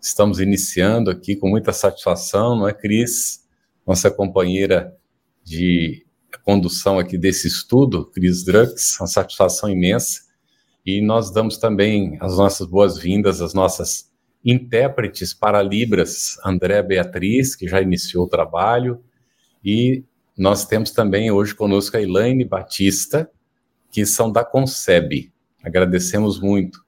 Estamos iniciando aqui com muita satisfação, não é, Cris? Nossa companheira de condução aqui desse estudo, Cris Drux, uma satisfação imensa. E nós damos também as nossas boas-vindas às nossas intérpretes para Libras, André Beatriz, que já iniciou o trabalho, e nós temos também hoje conosco a Elaine Batista, que são da Concebe. Agradecemos muito.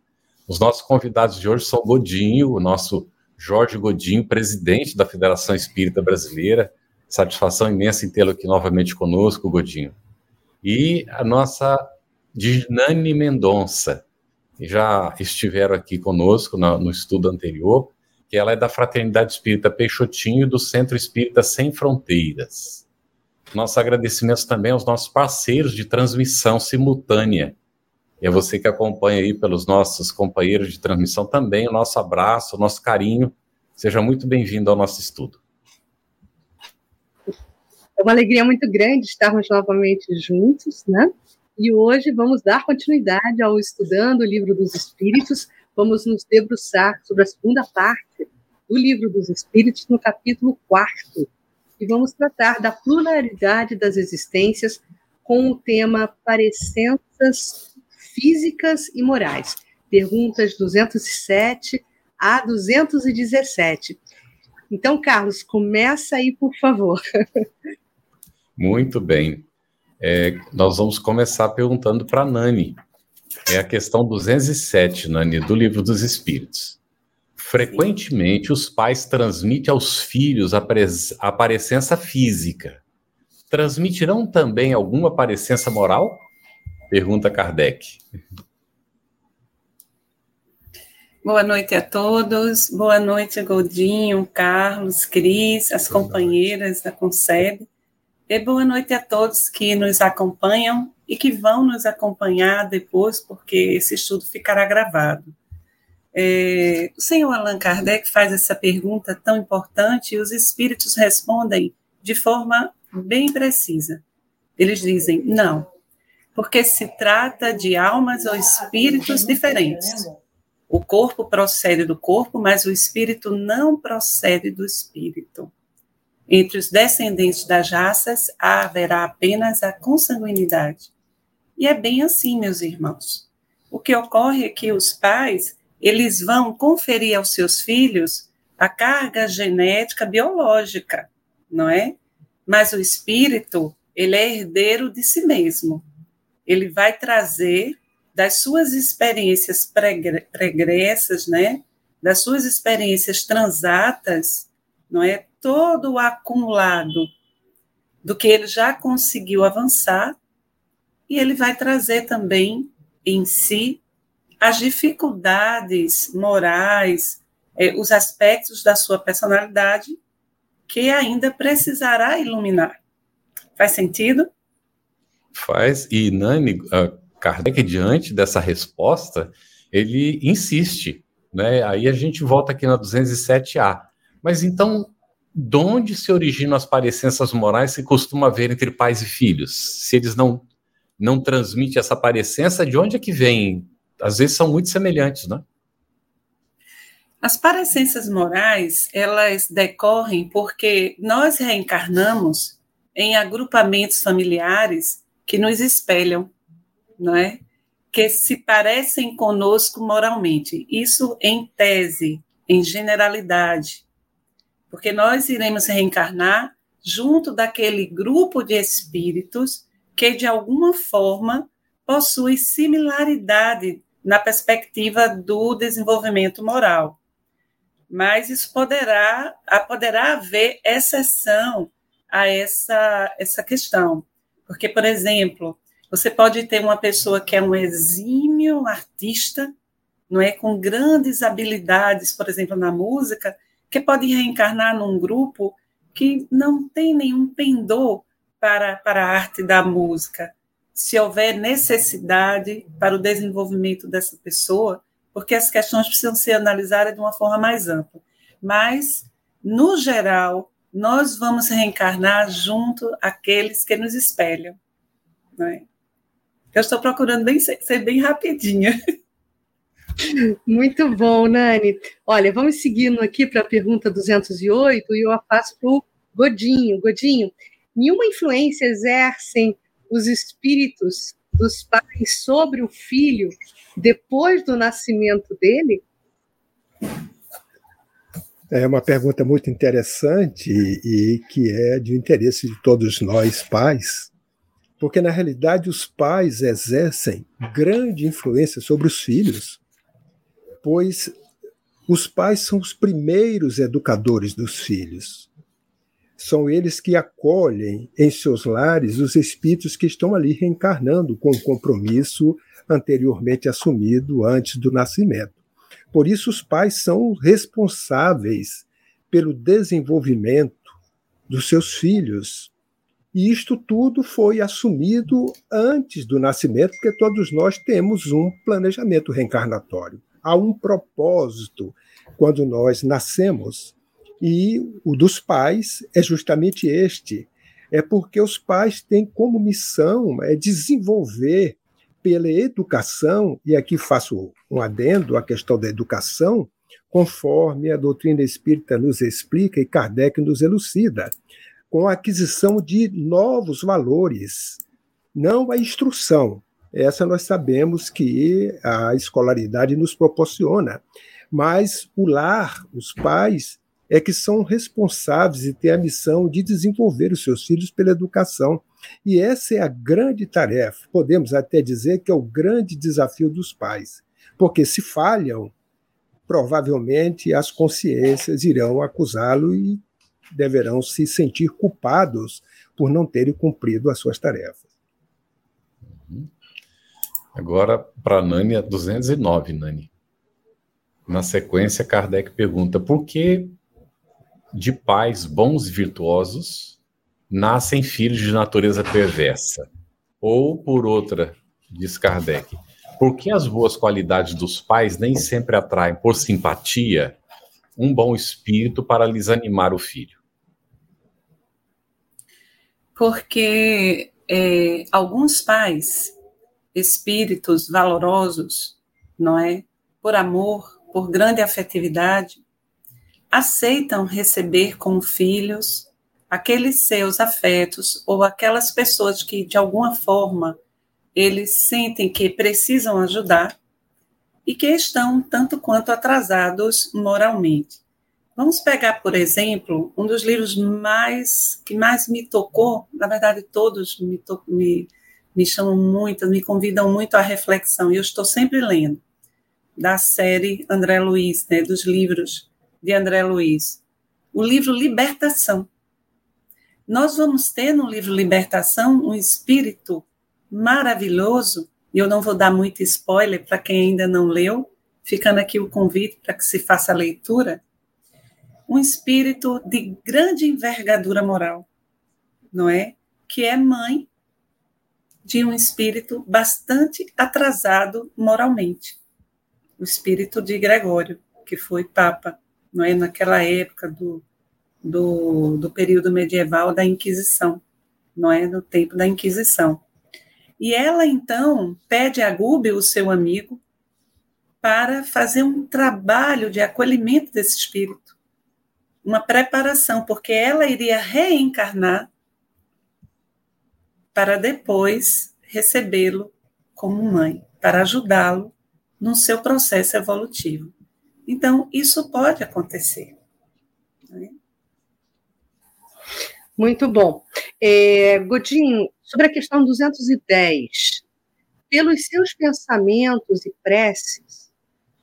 Os nossos convidados de hoje são Godinho, o nosso Jorge Godinho, presidente da Federação Espírita Brasileira. Satisfação imensa em tê-lo aqui novamente conosco, Godinho. E a nossa Dinani Mendonça, que já estiveram aqui conosco no, no estudo anterior, que ela é da Fraternidade Espírita Peixotinho do Centro Espírita Sem Fronteiras. Nossos agradecimentos também aos nossos parceiros de transmissão simultânea, e a você que acompanha aí pelos nossos companheiros de transmissão também, o nosso abraço, o nosso carinho. Seja muito bem-vindo ao nosso estudo. É uma alegria muito grande estarmos novamente juntos, né? E hoje vamos dar continuidade ao Estudando o Livro dos Espíritos. Vamos nos debruçar sobre a segunda parte do Livro dos Espíritos, no capítulo 4. E vamos tratar da pluralidade das existências com o tema Parecenças físicas e morais. Perguntas 207 a 217. Então, Carlos, começa aí, por favor. Muito bem. É, nós vamos começar perguntando para a Nani. É a questão 207, Nani, do Livro dos Espíritos. Frequentemente, os pais transmitem aos filhos a, a parecença física. Transmitirão também alguma parecença moral? Pergunta Kardec. Boa noite a todos. Boa noite, Goldinho, Carlos, Cris, as companheiras da Concebe. E boa noite a todos que nos acompanham e que vão nos acompanhar depois, porque esse estudo ficará gravado. É, o senhor Allan Kardec faz essa pergunta tão importante e os espíritos respondem de forma bem precisa. Eles dizem: não, porque se trata de almas ou espíritos diferentes. O corpo procede do corpo, mas o espírito não procede do espírito. Entre os descendentes das raças haverá apenas a consanguinidade. E é bem assim, meus irmãos. O que ocorre é que os pais, eles vão conferir aos seus filhos a carga genética biológica, não é? Mas o espírito, ele é herdeiro de si mesmo ele vai trazer das suas experiências pregressas, né, das suas experiências transatas, não é, todo o acumulado do que ele já conseguiu avançar, e ele vai trazer também em si as dificuldades morais, eh, os aspectos da sua personalidade que ainda precisará iluminar. Faz sentido? Faz, e Nani, uh, Kardec, diante dessa resposta, ele insiste, né? Aí a gente volta aqui na 207A. Mas então, de onde se originam as parecenças morais que costuma haver entre pais e filhos? Se eles não, não transmitem essa parecença, de onde é que vem? Às vezes são muito semelhantes, né? As parecenças morais, elas decorrem porque nós reencarnamos em agrupamentos familiares que nos espelham, não é? Que se parecem conosco moralmente. Isso em tese, em generalidade. Porque nós iremos reencarnar junto daquele grupo de espíritos que, de alguma forma, possui similaridade na perspectiva do desenvolvimento moral. Mas isso poderá, poderá haver exceção a essa, essa questão. Porque, por exemplo, você pode ter uma pessoa que é um exímio artista, não é com grandes habilidades, por exemplo, na música, que pode reencarnar num grupo que não tem nenhum pendor para, para a arte da música. Se houver necessidade para o desenvolvimento dessa pessoa, porque as questões precisam ser analisadas de uma forma mais ampla. Mas, no geral, nós vamos reencarnar junto àqueles que nos espelham. Né? Eu estou procurando bem, ser bem rapidinha. Muito bom, Nani. Olha, vamos seguindo aqui para a pergunta 208 e eu a passo para o Godinho. Godinho, nenhuma influência exercem os espíritos dos pais sobre o filho depois do nascimento dele? É uma pergunta muito interessante e que é de interesse de todos nós pais, porque na realidade os pais exercem grande influência sobre os filhos, pois os pais são os primeiros educadores dos filhos. São eles que acolhem em seus lares os espíritos que estão ali reencarnando com o compromisso anteriormente assumido antes do nascimento. Por isso, os pais são responsáveis pelo desenvolvimento dos seus filhos. E isto tudo foi assumido antes do nascimento, porque todos nós temos um planejamento reencarnatório. Há um propósito quando nós nascemos. E o dos pais é justamente este: é porque os pais têm como missão é desenvolver pela educação, e aqui faço um adendo à questão da educação, conforme a doutrina espírita nos explica e Kardec nos elucida, com a aquisição de novos valores, não a instrução. Essa nós sabemos que a escolaridade nos proporciona, mas o lar, os pais, é que são responsáveis e têm a missão de desenvolver os seus filhos pela educação. E essa é a grande tarefa, podemos até dizer que é o grande desafio dos pais, porque se falham, provavelmente as consciências irão acusá-lo e deverão se sentir culpados por não terem cumprido as suas tarefas. Uhum. Agora, para Nani, 209, Nani. Na sequência, Kardec pergunta por que de pais bons e virtuosos nascem filhos de natureza perversa. Ou, por outra, diz Kardec, por que as boas qualidades dos pais nem sempre atraem, por simpatia, um bom espírito para lhes animar o filho? Porque é, alguns pais, espíritos valorosos, não é? Por amor, por grande afetividade, aceitam receber como filhos aqueles seus afetos ou aquelas pessoas que, de alguma forma, eles sentem que precisam ajudar e que estão tanto quanto atrasados moralmente. Vamos pegar, por exemplo, um dos livros mais que mais me tocou, na verdade todos me, to, me, me chamam muito, me convidam muito à reflexão, e eu estou sempre lendo, da série André Luiz, né, dos livros de André Luiz, o livro Libertação. Nós vamos ter no livro Libertação um espírito maravilhoso, e eu não vou dar muito spoiler para quem ainda não leu, ficando aqui o convite para que se faça a leitura. Um espírito de grande envergadura moral, não é? Que é mãe de um espírito bastante atrasado moralmente, o espírito de Gregório, que foi papa não é, naquela época do, do, do período medieval da Inquisição, não é, no tempo da Inquisição. E ela então pede a Gúbio, o seu amigo, para fazer um trabalho de acolhimento desse espírito, uma preparação, porque ela iria reencarnar para depois recebê-lo como mãe, para ajudá-lo no seu processo evolutivo. Então, isso pode acontecer. Né? Muito bom. É, Godinho, sobre a questão 210, pelos seus pensamentos e preces,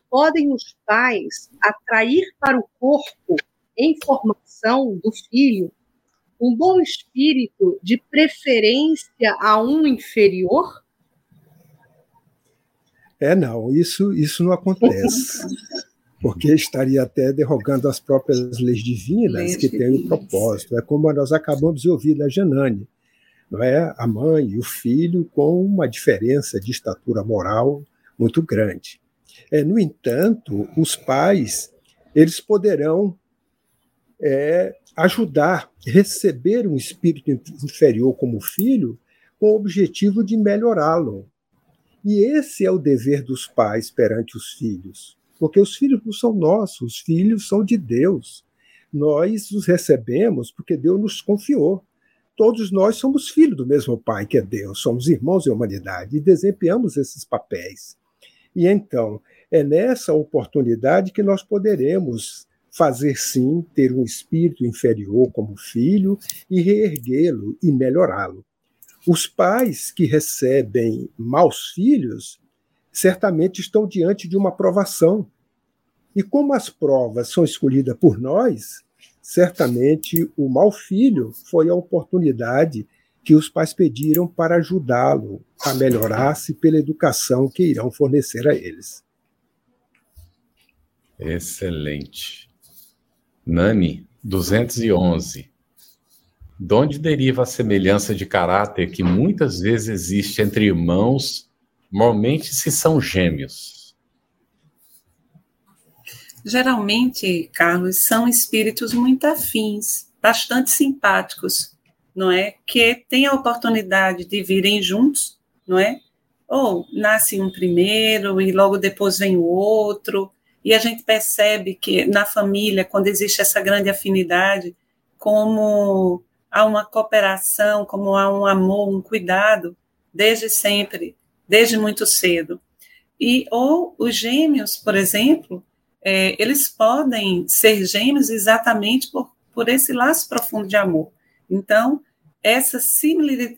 podem os pais atrair para o corpo, em formação do filho, um bom espírito de preferência a um inferior? É, não, isso, isso não acontece. porque estaria até derrogando as próprias leis divinas leis que têm o propósito. É como nós acabamos de ouvir da Janane, não é? A mãe e o filho com uma diferença de estatura moral muito grande. É, no entanto, os pais eles poderão é, ajudar, receber um espírito inferior como filho, com o objetivo de melhorá-lo. E esse é o dever dos pais perante os filhos, porque os filhos não são nossos, os filhos são de Deus. Nós os recebemos porque Deus nos confiou. Todos nós somos filhos do mesmo Pai, que é Deus, somos irmãos em humanidade e desempenhamos esses papéis. E então, é nessa oportunidade que nós poderemos fazer sim, ter um espírito inferior como filho e reerguê-lo e melhorá-lo. Os pais que recebem maus filhos certamente estão diante de uma provação. E como as provas são escolhidas por nós, certamente o mau filho foi a oportunidade que os pais pediram para ajudá-lo a melhorar-se pela educação que irão fornecer a eles. Excelente. Nani, 211. De onde deriva a semelhança de caráter que muitas vezes existe entre irmãos, normalmente se são gêmeos? Geralmente, Carlos, são espíritos muito afins, bastante simpáticos, não é? Que têm a oportunidade de virem juntos, não é? Ou nasce um primeiro e logo depois vem o outro, e a gente percebe que na família, quando existe essa grande afinidade, como há uma cooperação, como há um amor, um cuidado, desde sempre, desde muito cedo. E ou os gêmeos, por exemplo, é, eles podem ser gêmeos exatamente por, por esse laço profundo de amor. Então, essa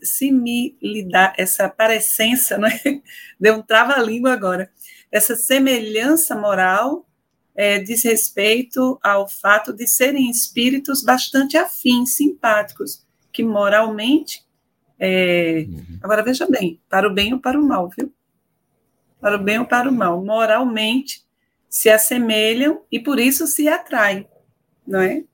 similidade, essa parecença, né? deu um trava-língua agora, essa semelhança moral é, diz respeito ao fato de serem espíritos bastante afins, simpáticos, que moralmente. É, uhum. Agora veja bem, para o bem ou para o mal, viu? Para o bem ou para o mal, moralmente se assemelham e por isso se atraem, não é?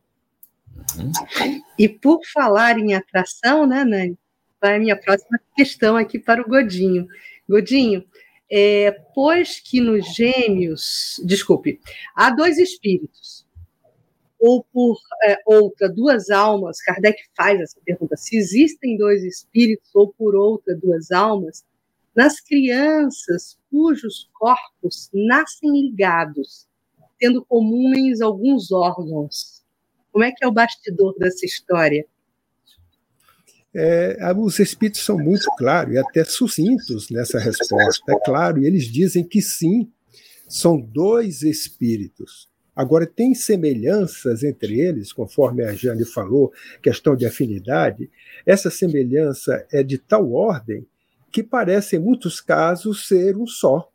Uhum. E por falar em atração, né, Nani? Vai a minha próxima questão aqui para o Godinho. Godinho, é, pois que nos gêmeos, desculpe, há dois espíritos, ou por é, outra, duas almas, Kardec faz essa pergunta, se existem dois espíritos ou por outra, duas almas, nas crianças cujos corpos nascem ligados, tendo comuns alguns órgãos. Como é que é o bastidor dessa história? É, os espíritos são muito claros e até sucintos nessa resposta. É claro, e eles dizem que sim, são dois espíritos. Agora, tem semelhanças entre eles, conforme a Jane falou, questão de afinidade. Essa semelhança é de tal ordem que parece, em muitos casos, ser um só.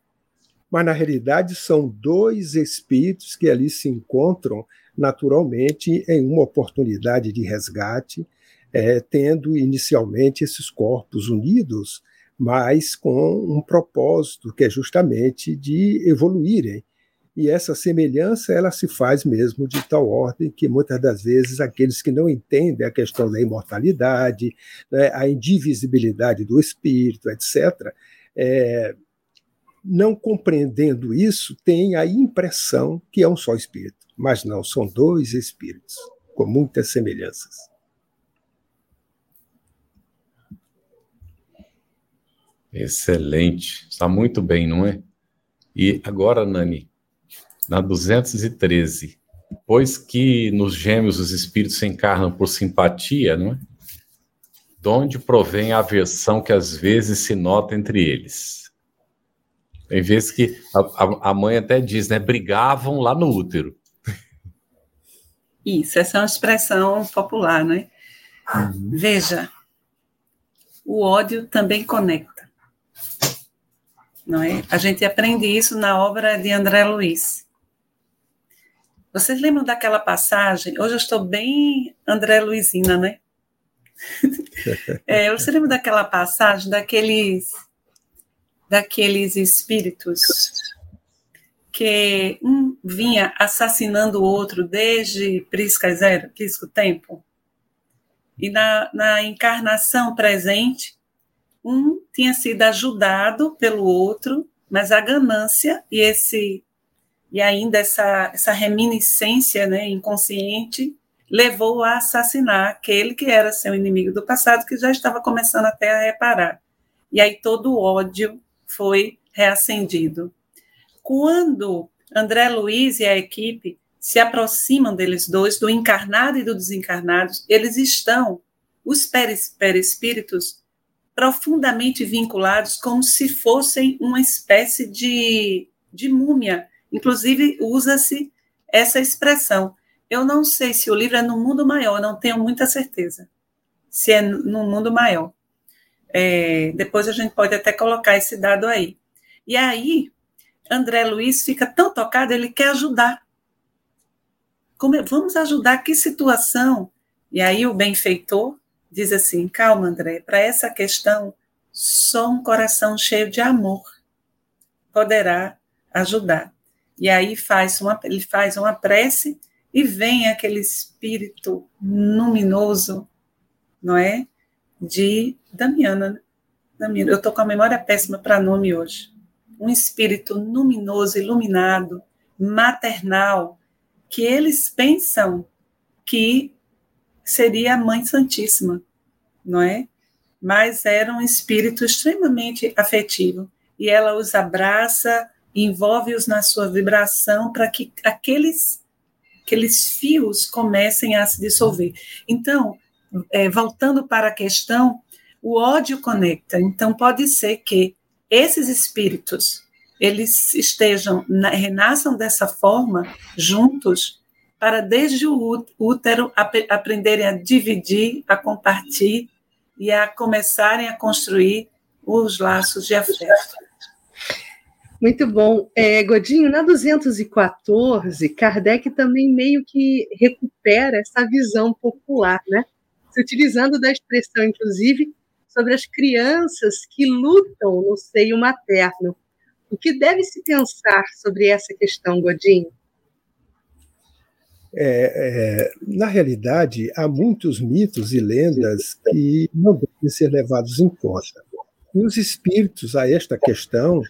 Mas, na realidade, são dois espíritos que ali se encontram naturalmente em uma oportunidade de resgate é, tendo inicialmente esses corpos unidos, mas com um propósito que é justamente de evoluírem. E essa semelhança ela se faz mesmo de tal ordem que muitas das vezes aqueles que não entendem a questão da imortalidade, né, a indivisibilidade do espírito, etc., é, não compreendendo isso, têm a impressão que é um só espírito, mas não, são dois espíritos, com muitas semelhanças. Excelente. Está muito bem, não é? E agora, Nani, na 213, pois que nos gêmeos os espíritos se encarnam por simpatia, não é? De onde provém a aversão que às vezes se nota entre eles? Tem vezes que a, a mãe até diz, né? Brigavam lá no útero. Isso, essa é uma expressão popular, né? Uhum. Veja, o ódio também conecta não é? A gente aprende isso na obra de André Luiz. Vocês lembram daquela passagem? Hoje eu estou bem André Luizina, né? é, você lembra daquela passagem daqueles daqueles espíritos que um, vinha assassinando o outro desde Prisca Zero, Prisco Tempo. E na, na encarnação presente, um tinha sido ajudado pelo outro, mas a ganância e esse e ainda essa, essa reminiscência né, inconsciente levou a assassinar aquele que era seu inimigo do passado, que já estava começando até a reparar. E aí todo o ódio foi reacendido. Quando André Luiz e a equipe se aproximam deles dois, do encarnado e do desencarnado, eles estão, os perispíritos, profundamente vinculados, como se fossem uma espécie de, de múmia. Inclusive, usa-se essa expressão. Eu não sei se o livro é no mundo maior, não tenho muita certeza se é no mundo maior. É, depois a gente pode até colocar esse dado aí. E aí, André Luiz fica tão tocado, ele quer ajudar. Como, vamos ajudar, que situação? E aí o benfeitor diz assim: calma, André, para essa questão, só um coração cheio de amor poderá ajudar. E aí faz uma, ele faz uma prece e vem aquele espírito luminoso, não é? De Damiana. Damiana. Eu estou com a memória péssima para nome hoje. Um espírito luminoso, iluminado, maternal, que eles pensam que seria a Mãe Santíssima, não é? Mas era um espírito extremamente afetivo. E ela os abraça, envolve-os na sua vibração para que aqueles aqueles fios comecem a se dissolver. Então, é, voltando para a questão, o ódio conecta. Então, pode ser que esses espíritos eles estejam renasçam dessa forma juntos para desde o útero ap aprenderem a dividir, a compartilhar e a começarem a construir os laços de afeto. Muito bom. É, Godinho, na 214, Kardec também meio que recupera essa visão popular, né? Se utilizando da expressão, inclusive, sobre as crianças que lutam no seio materno. O que deve se pensar sobre essa questão, Godinho? É, é, na realidade, há muitos mitos e lendas que não devem ser levados em conta. E os espíritos a esta questão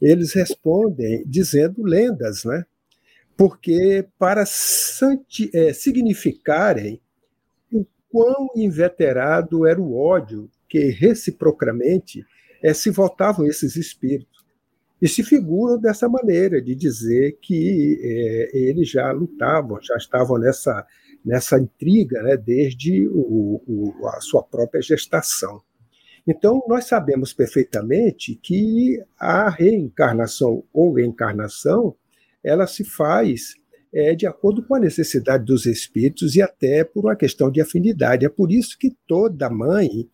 eles respondem dizendo lendas, né? Porque para é, significarem o quão inveterado era o ódio que reciprocamente é, se voltavam esses espíritos. E se figuram dessa maneira, de dizer que é, eles já lutavam, já estavam nessa, nessa intriga né, desde o, o, a sua própria gestação. Então, nós sabemos perfeitamente que a reencarnação ou encarnação ela se faz é, de acordo com a necessidade dos espíritos e até por uma questão de afinidade. É por isso que toda mãe,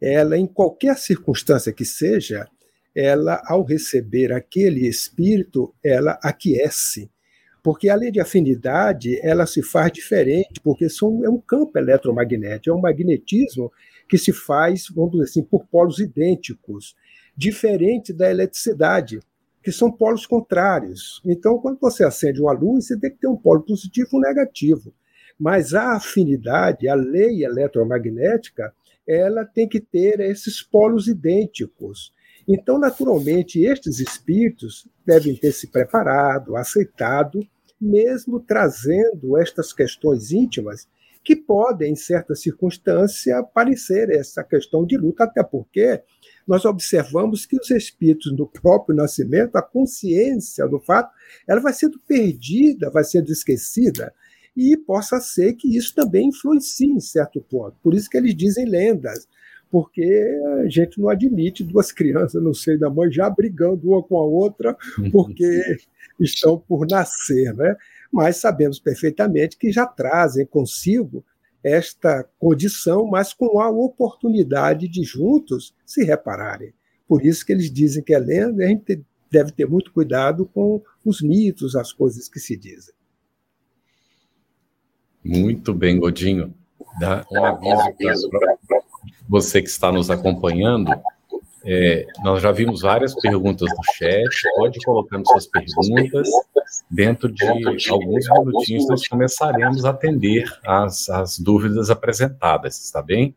ela em qualquer circunstância que seja, ela ao receber aquele espírito, ela aquece. Porque a lei de afinidade, ela se faz diferente, porque são, é um campo eletromagnético, é um magnetismo que se faz, vamos dizer assim, por polos idênticos, diferente da eletricidade, que são polos contrários. Então, quando você acende uma luz, você tem que ter um polo positivo e um negativo. Mas a afinidade, a lei eletromagnética, ela tem que ter esses polos idênticos. Então, naturalmente, estes espíritos devem ter se preparado, aceitado, mesmo trazendo estas questões íntimas que podem, em certa circunstância, parecer essa questão de luta, até porque nós observamos que os espíritos no próprio nascimento, a consciência do fato, ela vai sendo perdida, vai sendo esquecida, e possa ser que isso também influencie em certo ponto. Por isso que eles dizem lendas, porque a gente não admite duas crianças no seio da mãe já brigando uma com a outra, porque estão por nascer, né? Mas sabemos perfeitamente que já trazem consigo esta condição, mas com a oportunidade de juntos se repararem. Por isso que eles dizem que é lenda, a gente deve ter muito cuidado com os mitos, as coisas que se dizem. Muito bem, Godinho. Dá um aviso para você que está nos acompanhando. É, nós já vimos várias perguntas no chat, pode colocando suas perguntas. Dentro de alguns minutinhos, nós começaremos a atender as, as dúvidas apresentadas, está bem?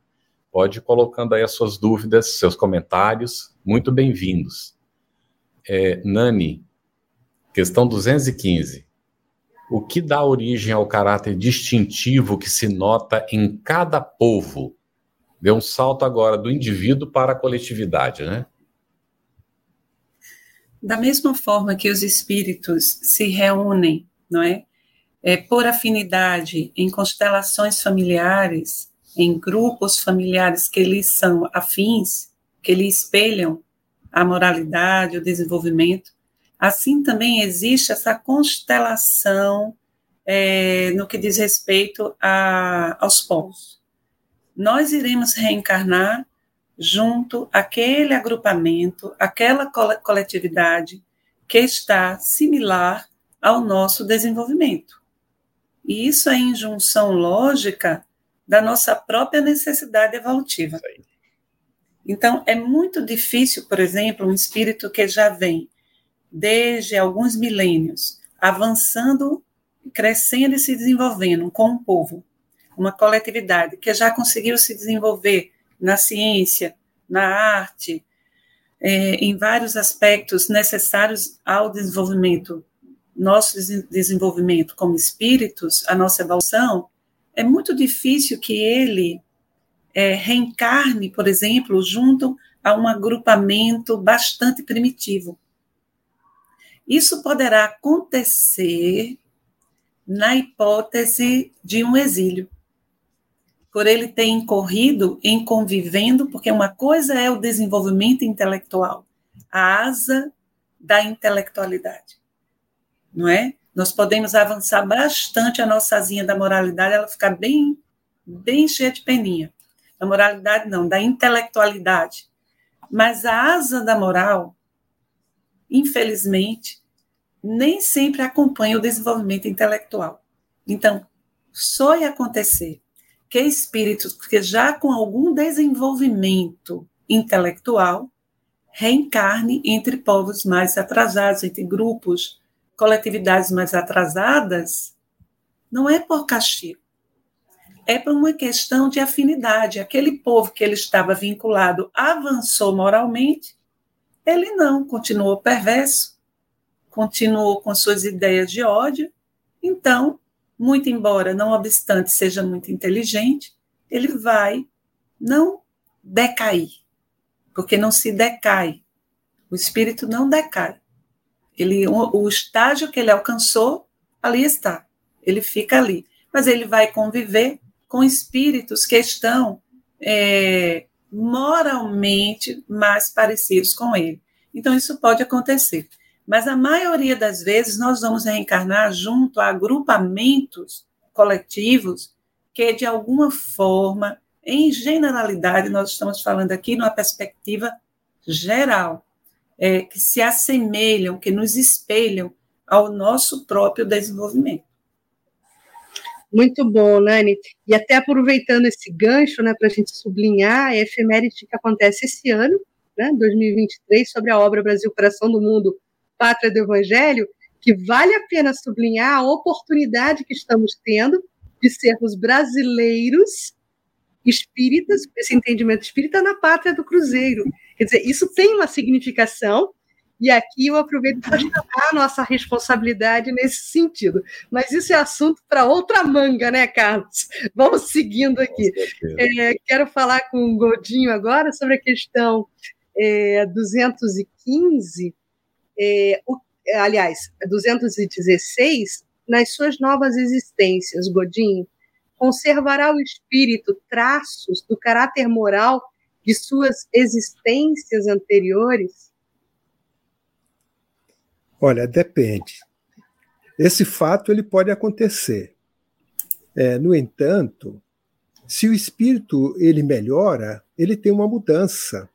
Pode colocando aí as suas dúvidas, seus comentários, muito bem-vindos. É, Nani, questão 215. O que dá origem ao caráter distintivo que se nota em cada povo? Deu um salto agora do indivíduo para a coletividade, né? Da mesma forma que os espíritos se reúnem, não é? é por afinidade em constelações familiares, em grupos familiares que lhes são afins, que lhe espelham a moralidade, o desenvolvimento, assim também existe essa constelação é, no que diz respeito a, aos povos. Nós iremos reencarnar junto àquele agrupamento, aquela coletividade que está similar ao nosso desenvolvimento. E isso é em junção lógica da nossa própria necessidade evolutiva. Então, é muito difícil, por exemplo, um espírito que já vem desde alguns milênios, avançando, crescendo e se desenvolvendo com um povo, uma coletividade que já conseguiu se desenvolver na ciência, na arte, é, em vários aspectos necessários ao desenvolvimento, nosso desenvolvimento como espíritos, a nossa evolução, é muito difícil que ele é, reencarne, por exemplo, junto a um agrupamento bastante primitivo. Isso poderá acontecer na hipótese de um exílio. Por ele ter incorrido em convivendo, porque uma coisa é o desenvolvimento intelectual, a asa da intelectualidade, não é? Nós podemos avançar bastante a nossa asinha da moralidade, ela ficar bem, bem cheia de peninha. Da moralidade não, da intelectualidade. Mas a asa da moral, infelizmente, nem sempre acompanha o desenvolvimento intelectual. Então, só ia acontecer que espíritos que já com algum desenvolvimento intelectual reencarne entre povos mais atrasados, entre grupos, coletividades mais atrasadas, não é por castigo. É por uma questão de afinidade. Aquele povo que ele estava vinculado avançou moralmente, ele não, continuou perverso, continuou com suas ideias de ódio. Então, muito embora, não obstante, seja muito inteligente, ele vai não decair, porque não se decai. O espírito não decai. Ele, o, estágio que ele alcançou, ali está. Ele fica ali. Mas ele vai conviver com espíritos que estão é, moralmente mais parecidos com ele. Então, isso pode acontecer. Mas a maioria das vezes nós vamos reencarnar junto a agrupamentos coletivos que, de alguma forma, em generalidade, nós estamos falando aqui numa perspectiva geral, é, que se assemelham, que nos espelham ao nosso próprio desenvolvimento. Muito bom, Nani. E até aproveitando esse gancho, né, para a gente sublinhar a efeméride que acontece esse ano, né, 2023, sobre a obra Brasil Coração do Mundo, Pátria do Evangelho, que vale a pena sublinhar a oportunidade que estamos tendo de sermos brasileiros espíritas, esse entendimento espírita na pátria do Cruzeiro. Quer dizer, isso tem uma significação, e aqui eu aproveito para chamar a nossa responsabilidade nesse sentido. Mas isso é assunto para outra manga, né, Carlos? Vamos seguindo aqui. É, quero falar com o Godinho agora sobre a questão é, 215, é, o, aliás, 216, nas suas novas existências, Godinho, conservará o espírito traços do caráter moral de suas existências anteriores? Olha, depende. Esse fato ele pode acontecer. É, no entanto, se o espírito ele melhora, ele tem uma mudança.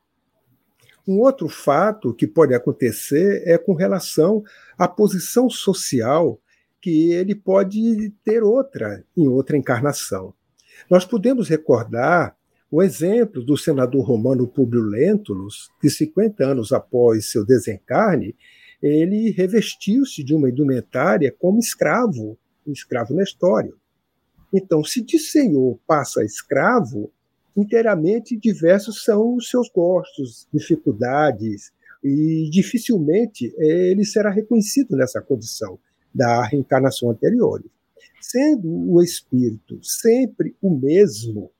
Um outro fato que pode acontecer é com relação à posição social que ele pode ter outra em outra encarnação. Nós podemos recordar O exemplo do senador romano Públio Lentulus, que 50 anos após seu desencarne, ele revestiu-se de uma indumentária como escravo, um escravo Nestório. Então, se de senhor passa a escravo, inteiramente diversos são os seus gostos, dificuldades, e dificilmente ele será reconhecido nessa condição da reencarnação anterior. Sendo o espírito sempre o mesmo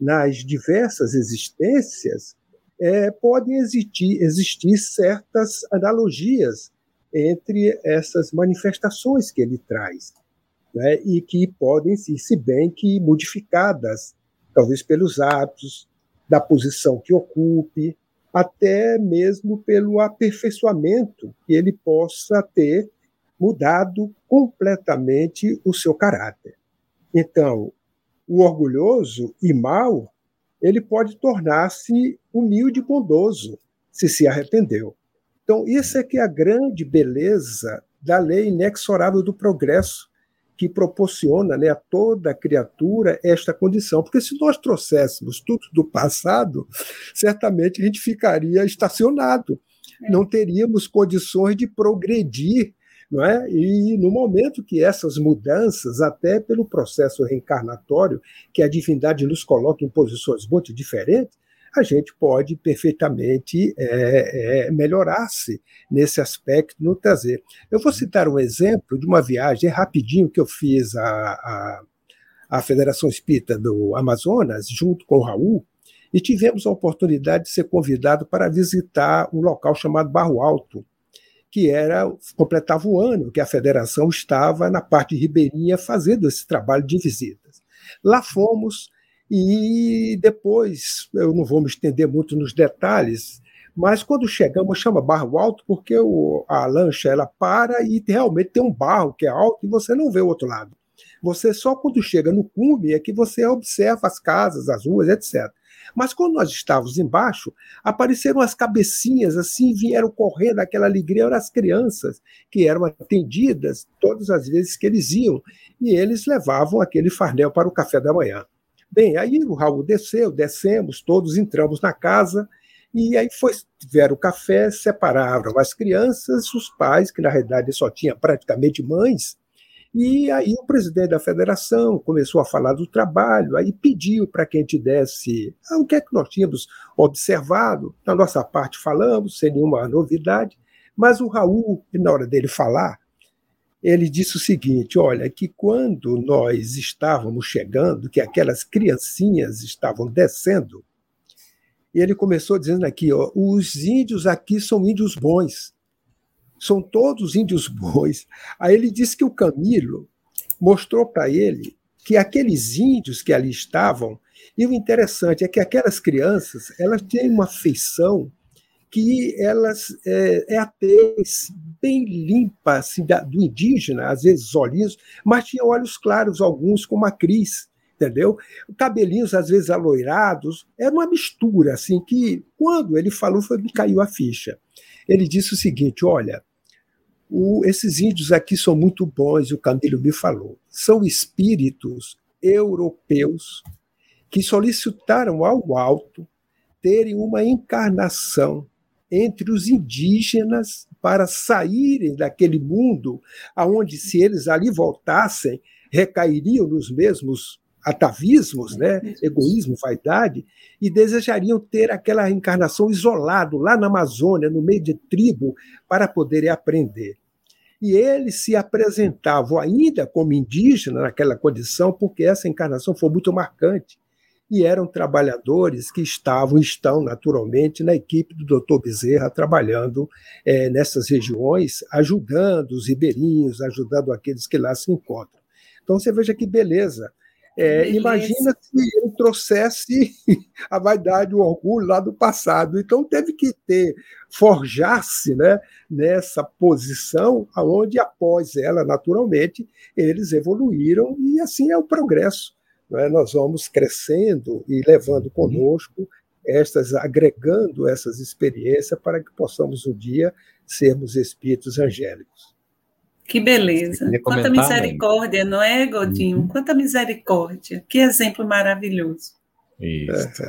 nas diversas existências, é, podem existir, existir certas analogias entre essas manifestações que ele traz, né, e que podem ser, se bem que modificadas, talvez pelos hábitos, da posição que ocupe, até mesmo pelo aperfeiçoamento que ele possa ter mudado completamente o seu caráter. Então, o orgulhoso e mau, ele pode tornar-se humilde e bondoso se se arrependeu. Então, isso é que é a grande beleza da lei inexorável do progresso, que proporciona né, a toda criatura esta condição. Porque se nós trouxéssemos tudo do passado, certamente a gente ficaria estacionado, é. não teríamos condições de progredir. Não é? E no momento que essas mudanças, até pelo processo reencarnatório, que a divindade nos coloca em posições muito diferentes, a gente pode perfeitamente é, é, melhorar-se nesse aspecto, no trazer. Eu vou citar um exemplo de uma viagem rapidinho que eu fiz à, à, Federação Espírita do Amazonas, junto com o Raul, e tivemos a oportunidade de ser convidado para visitar um local chamado Barro Alto, que era completava o ano que a federação estava na parte ribeirinha fazendo esse trabalho de visitas. Lá fomos e depois, eu não vou me estender muito nos detalhes, mas quando chegamos, chama barro alto porque o, a lancha ela para e realmente tem um barro que é alto e você não vê o outro lado. Você só quando chega no cume é que você observa as casas, as ruas, etc. Mas quando nós estávamos embaixo, apareceram as cabecinhas assim, vieram correndo, aquela alegria eram as crianças que eram atendidas todas as vezes que eles iam, e eles levavam aquele farnel para o café da manhã. Bem, aí o Raul desceu, descemos, todos entramos na casa, e aí foi, tiveram café, separaram as crianças, os pais, que na realidade só tinha praticamente mães, e aí o presidente da federação começou a falar do trabalho, aí pediu para que a gente desse ah, o que é que nós tínhamos observado. Na nossa parte falamos, sem nenhuma novidade, mas o Raul, na hora dele falar, ele disse o seguinte: olha, que quando nós estávamos chegando, que aquelas criancinhas estavam descendo, ele começou dizendo aqui: ó, os índios aqui são índios bons, são todos índios bons. Aí ele disse que o Camilo mostrou para ele que aqueles índios que ali estavam, e o interessante é que aquelas crianças elas têm uma feição que elas é, é a tez bem limpa assim, da, do indígena, às vezes olhinhos, mas tinha olhos claros, alguns como a Cris, entendeu? Cabelinhos às vezes aloirados, era uma mistura assim que quando ele falou foi me caiu a ficha. Ele disse o seguinte: olha, o, esses índios aqui são muito bons, o Camilo me falou, são espíritos europeus que solicitaram ao alto terem uma encarnação entre os indígenas para saírem daquele mundo aonde se eles ali voltassem recairiam nos mesmos atavismos, né, egoísmo, vaidade, e desejariam ter aquela reencarnação isolado lá na Amazônia, no meio de tribo, para poderem aprender. E eles se apresentavam ainda como indígena naquela condição, porque essa encarnação foi muito marcante e eram trabalhadores que estavam, estão naturalmente na equipe do Dr. Bezerra, trabalhando é, nessas regiões, ajudando os ribeirinhos, ajudando aqueles que lá se encontram. Então você veja que beleza. É, imagina se ele trouxesse a vaidade, o orgulho lá do passado. Então teve que ter, forjar-se né, nessa posição, aonde após ela, naturalmente, eles evoluíram, e assim é o progresso é? nós vamos crescendo e levando conosco estas, agregando essas experiências para que possamos um dia sermos espíritos angélicos. Que beleza! Quanta misericórdia, não é, Godinho? Uhum. Quanta misericórdia! Que exemplo maravilhoso! Isso.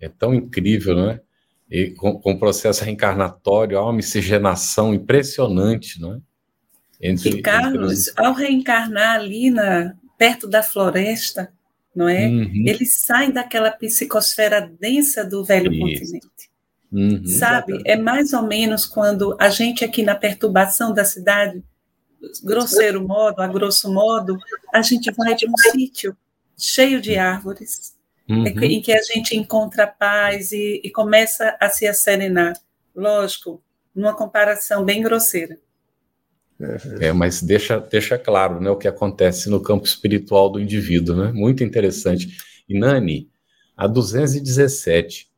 É, tão incrível, não é? E com, com o processo reencarnatório, há uma miscigenação impressionante, não é? Entre, e Carlos, entre... ao reencarnar ali na, perto da floresta, não é? Uhum. Ele sai daquela psicosfera densa do velho Isso. continente. Uhum, Sabe? É mais ou menos quando a gente aqui na perturbação da cidade, grosseiro modo, a grosso modo, a gente vai de um sítio cheio de árvores, uhum. em que a gente encontra paz e, e começa a se acerenar. Lógico, numa comparação bem grosseira. É, mas deixa, deixa claro né, o que acontece no campo espiritual do indivíduo, né? Muito interessante. E Nani, a 217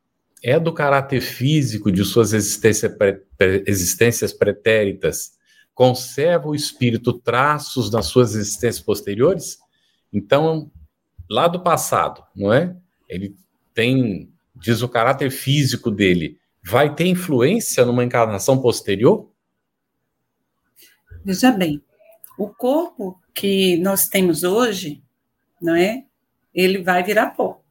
é do caráter físico de suas existência pré, existências pretéritas, conserva o espírito traços das suas existências posteriores? Então, lá do passado, não é? Ele tem, diz o caráter físico dele, vai ter influência numa encarnação posterior? Veja bem, o corpo que nós temos hoje, não é? Ele vai virar pó.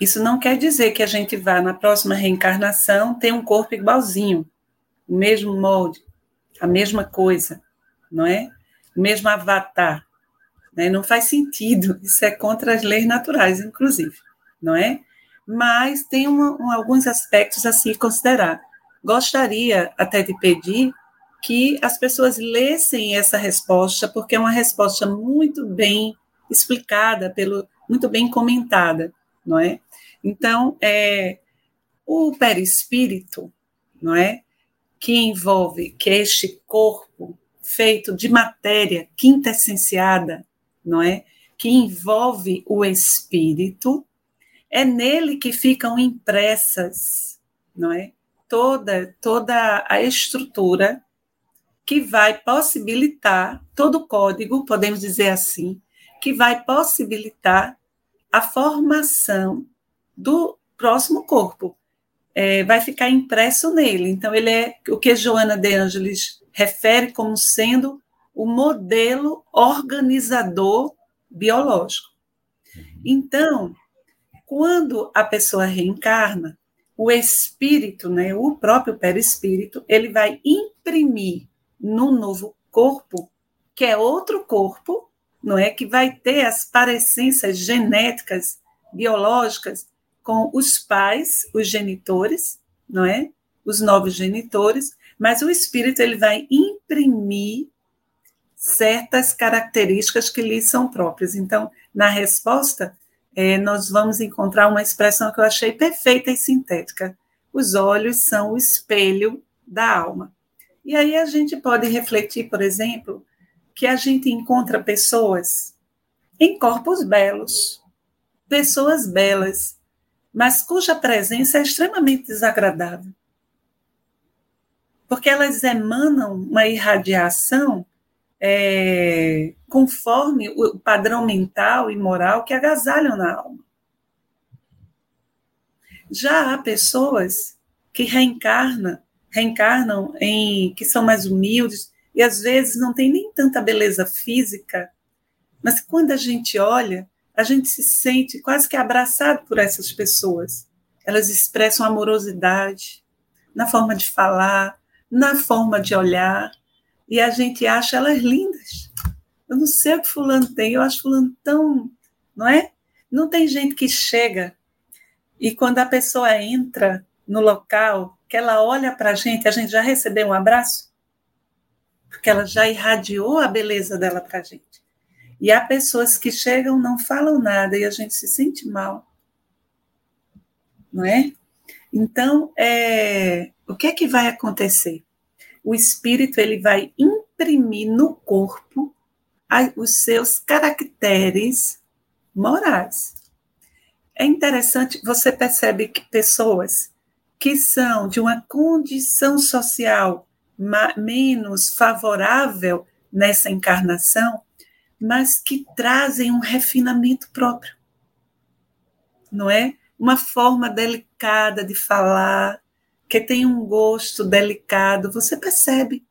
Isso não quer dizer que a gente vá na próxima reencarnação ter um corpo igualzinho, o mesmo molde, a mesma coisa, não é? O mesmo avatar. Né? Não faz sentido, isso é contra as leis naturais, inclusive, não é? Mas tem um, alguns aspectos a se considerar. Gostaria até de pedir que as pessoas lessem essa resposta, porque é uma resposta muito bem explicada, pelo, muito bem comentada, não é? Então, é, o perispírito, não é? Que envolve, que é este corpo feito de matéria quintessenciada, não é? Que envolve o espírito, é nele que ficam impressas, não é? Toda, toda a estrutura que vai possibilitar todo o código, podemos dizer assim, que vai possibilitar a formação do próximo corpo. É, vai ficar impresso nele. Então, ele é o que Joana de Angelis refere como sendo o modelo organizador biológico. Então, quando a pessoa reencarna, o espírito, né, o próprio perispírito, ele vai imprimir no novo corpo, que é outro corpo, não é que vai ter as parecências genéticas, biológicas com os pais, os genitores, não é? Os novos genitores, mas o espírito ele vai imprimir certas características que lhe são próprias. Então, na resposta, é, nós vamos encontrar uma expressão que eu achei perfeita e sintética. Os olhos são o espelho da alma. E aí a gente pode refletir, por exemplo, que a gente encontra pessoas em corpos belos, pessoas belas, mas cuja presença é extremamente desagradável. Porque elas emanam uma irradiação é, conforme o padrão mental e moral que agasalham na alma. Já há pessoas que reencarnam, reencarnam em que são mais humildes e às vezes não tem nem tanta beleza física, mas quando a gente olha, a gente se sente quase que abraçado por essas pessoas. Elas expressam amorosidade na forma de falar, na forma de olhar, e a gente acha elas lindas. Eu não sei o que fulano tem, eu acho fulano tão, não é? Não tem gente que chega e quando a pessoa entra no local, que ela olha para a gente, a gente já recebeu um abraço? Porque ela já irradiou a beleza dela para a gente. E há pessoas que chegam, não falam nada e a gente se sente mal. Não é? Então, é, o que é que vai acontecer? O espírito ele vai imprimir no corpo os seus caracteres morais. É interessante, você percebe que pessoas que são de uma condição social menos favorável nessa encarnação, mas que trazem um refinamento próprio. Não é? Uma forma delicada de falar, que tem um gosto delicado, você percebe.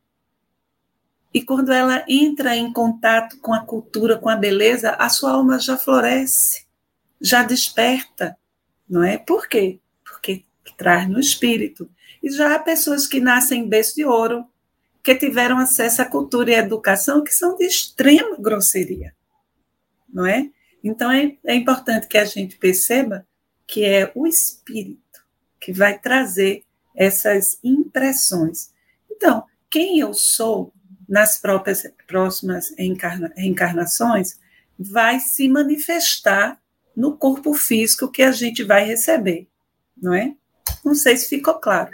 E quando ela entra em contato com a cultura, com a beleza, a sua alma já floresce, já desperta, não é? Por quê? Traz no espírito. E já há pessoas que nascem em berço de ouro, que tiveram acesso à cultura e à educação que são de extrema grosseria, não é? Então é, é importante que a gente perceba que é o espírito que vai trazer essas impressões. Então, quem eu sou nas próprias próximas encarna, reencarnações vai se manifestar no corpo físico que a gente vai receber, não é? Não sei se ficou claro.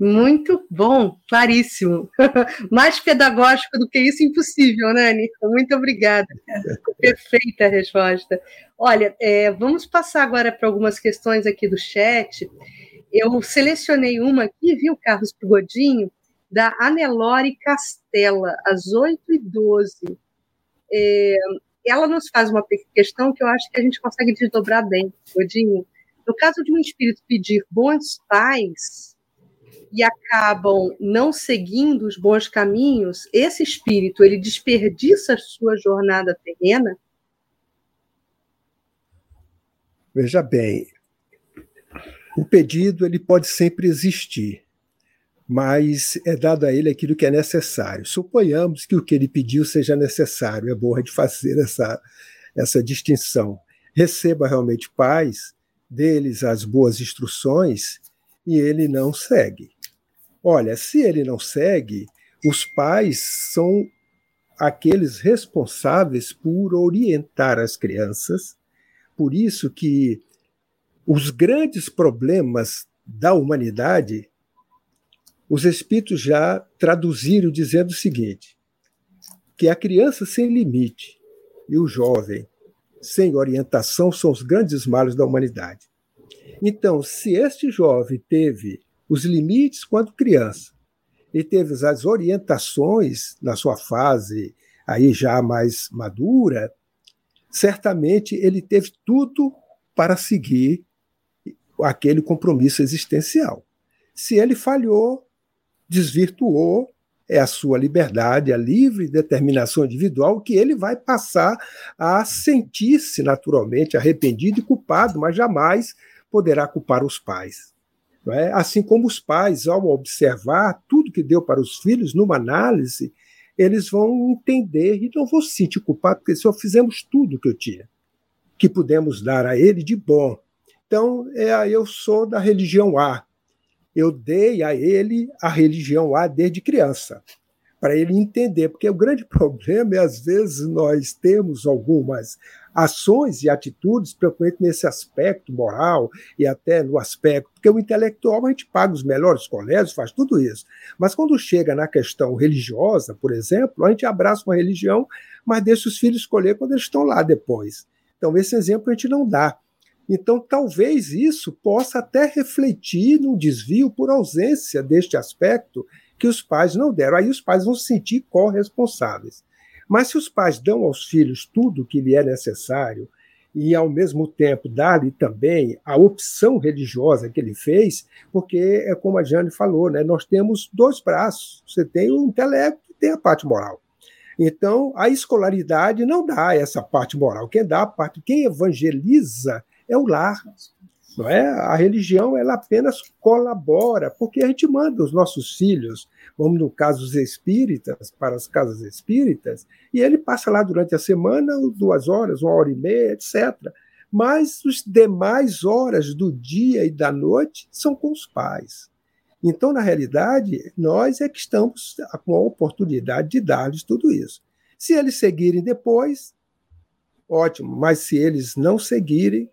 Muito bom, claríssimo. Mais pedagógico do que isso, impossível, né, Anitta? Muito obrigada. Perfeita a resposta. Olha, é, vamos passar agora para algumas questões aqui do chat. Eu selecionei uma aqui, viu, Carlos Godinho, da Anelore Castella, às 8h12. É, ela nos faz uma questão que eu acho que a gente consegue desdobrar bem, Godinho. No caso de um espírito pedir bons pais, e acabam não seguindo os bons caminhos, esse espírito ele desperdiça a sua jornada terrena? Veja bem, o pedido ele pode sempre existir, mas é dado a ele aquilo que é necessário. Suponhamos que o que ele pediu seja necessário, é bom de fazer essa, essa distinção. Receba realmente paz, deles as boas instruções, e ele não segue. Olha, se ele não segue, os pais são aqueles responsáveis por orientar as crianças. Por isso que os grandes problemas da humanidade, os espíritos já traduziram dizendo o seguinte: que a criança sem limite e o jovem sem orientação são os grandes males da humanidade. Então, se este jovem teve os limites quando criança e teve as orientações na sua fase aí já mais madura, certamente ele teve tudo para seguir aquele compromisso existencial. Se ele falhou, desvirtuou, é a sua liberdade, a livre determinação individual que ele vai passar a sentir-se naturalmente arrependido e culpado, mas jamais poderá culpar os pais. É? Assim como os pais, ao observar tudo que deu para os filhos, numa análise, eles vão entender e não vão se sentir culpados, porque só fizemos tudo que eu tinha, que pudemos dar a ele de bom. Então, é, eu sou da religião A. Eu dei a ele a religião A desde criança, para ele entender, porque o grande problema é, às vezes, nós temos algumas ações e atitudes, principalmente nesse aspecto moral e até no aspecto, porque o intelectual a gente paga os melhores colégios, faz tudo isso. Mas quando chega na questão religiosa, por exemplo, a gente abraça uma religião, mas deixa os filhos escolher quando eles estão lá depois. Então, esse exemplo a gente não dá. Então, talvez isso possa até refletir num desvio por ausência deste aspecto que os pais não deram. Aí os pais vão se sentir corresponsáveis. Mas se os pais dão aos filhos tudo o que lhe é necessário e, ao mesmo tempo, dar-lhe também a opção religiosa que ele fez, porque é como a Jane falou, né, nós temos dois braços. Você tem o intelecto e tem a parte moral. Então, a escolaridade não dá essa parte moral. Quem dá a parte, quem evangeliza é o lar. Não é? A religião ela apenas colabora, porque a gente manda os nossos filhos, vamos no caso os espíritas, para as casas espíritas, e ele passa lá durante a semana duas horas, uma hora e meia, etc. Mas as demais horas do dia e da noite são com os pais. Então, na realidade, nós é que estamos com a oportunidade de dar-lhes tudo isso. Se eles seguirem depois, ótimo, mas se eles não seguirem,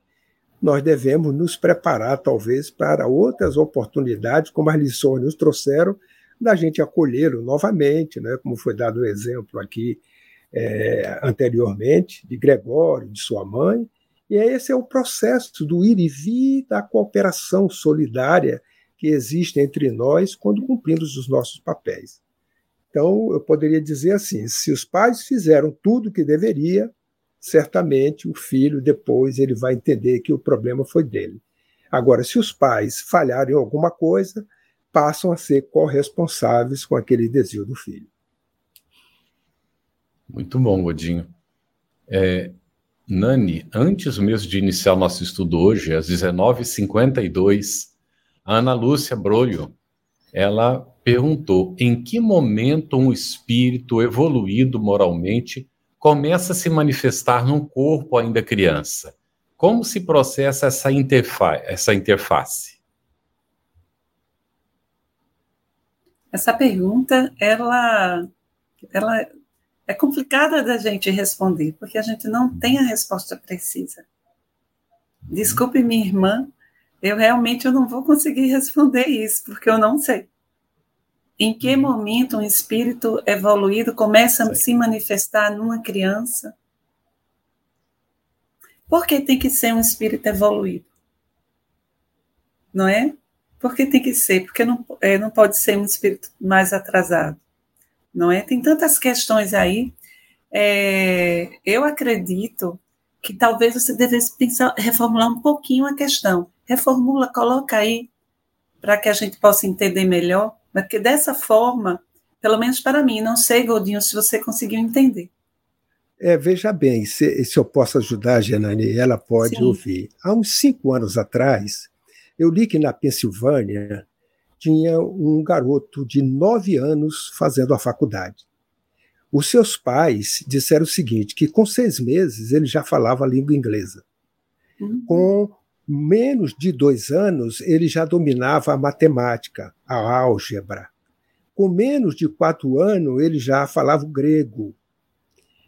nós devemos nos preparar, talvez, para outras oportunidades, como as lições nos trouxeram, da gente acolhê-lo novamente, né? como foi dado o exemplo aqui é, anteriormente, de Gregório, de sua mãe. E esse é o processo do ir e vir da cooperação solidária que existe entre nós quando cumprimos os nossos papéis. Então, eu poderia dizer assim: se os pais fizeram tudo o que deveria, certamente o filho depois ele vai entender que o problema foi dele. Agora, se os pais falharem em alguma coisa, passam a ser corresponsáveis com aquele desvio do filho. Muito bom, Godinho. É, Nani, antes mesmo de iniciar nosso estudo hoje, às 19h52, a Ana Lúcia Brolho, ela perguntou em que momento um espírito evoluído moralmente começa a se manifestar num corpo ainda criança. Como se processa essa, interfa essa interface? Essa pergunta, ela, ela é complicada da gente responder, porque a gente não tem a resposta precisa. Desculpe minha irmã, eu realmente eu não vou conseguir responder isso, porque eu não sei. Em que uhum. momento um espírito evoluído começa a se manifestar numa criança? Por que tem que ser um espírito evoluído? Não é? Por que tem que ser? Porque não, é, não pode ser um espírito mais atrasado não é? Tem tantas questões aí. É, eu acredito que talvez você devesse pensar, reformular um pouquinho a questão. Reformula, coloca aí para que a gente possa entender melhor, porque dessa forma, pelo menos para mim, não sei, Godinho, se você conseguiu entender. É, veja bem, se, se eu posso ajudar a Genani, ela pode Sim. ouvir. Há uns cinco anos atrás, eu li que na Pensilvânia tinha um garoto de nove anos fazendo a faculdade. Os seus pais disseram o seguinte: que com seis meses ele já falava a língua inglesa. Uhum. Com menos de dois anos, ele já dominava a matemática, a álgebra. Com menos de quatro anos, ele já falava o grego.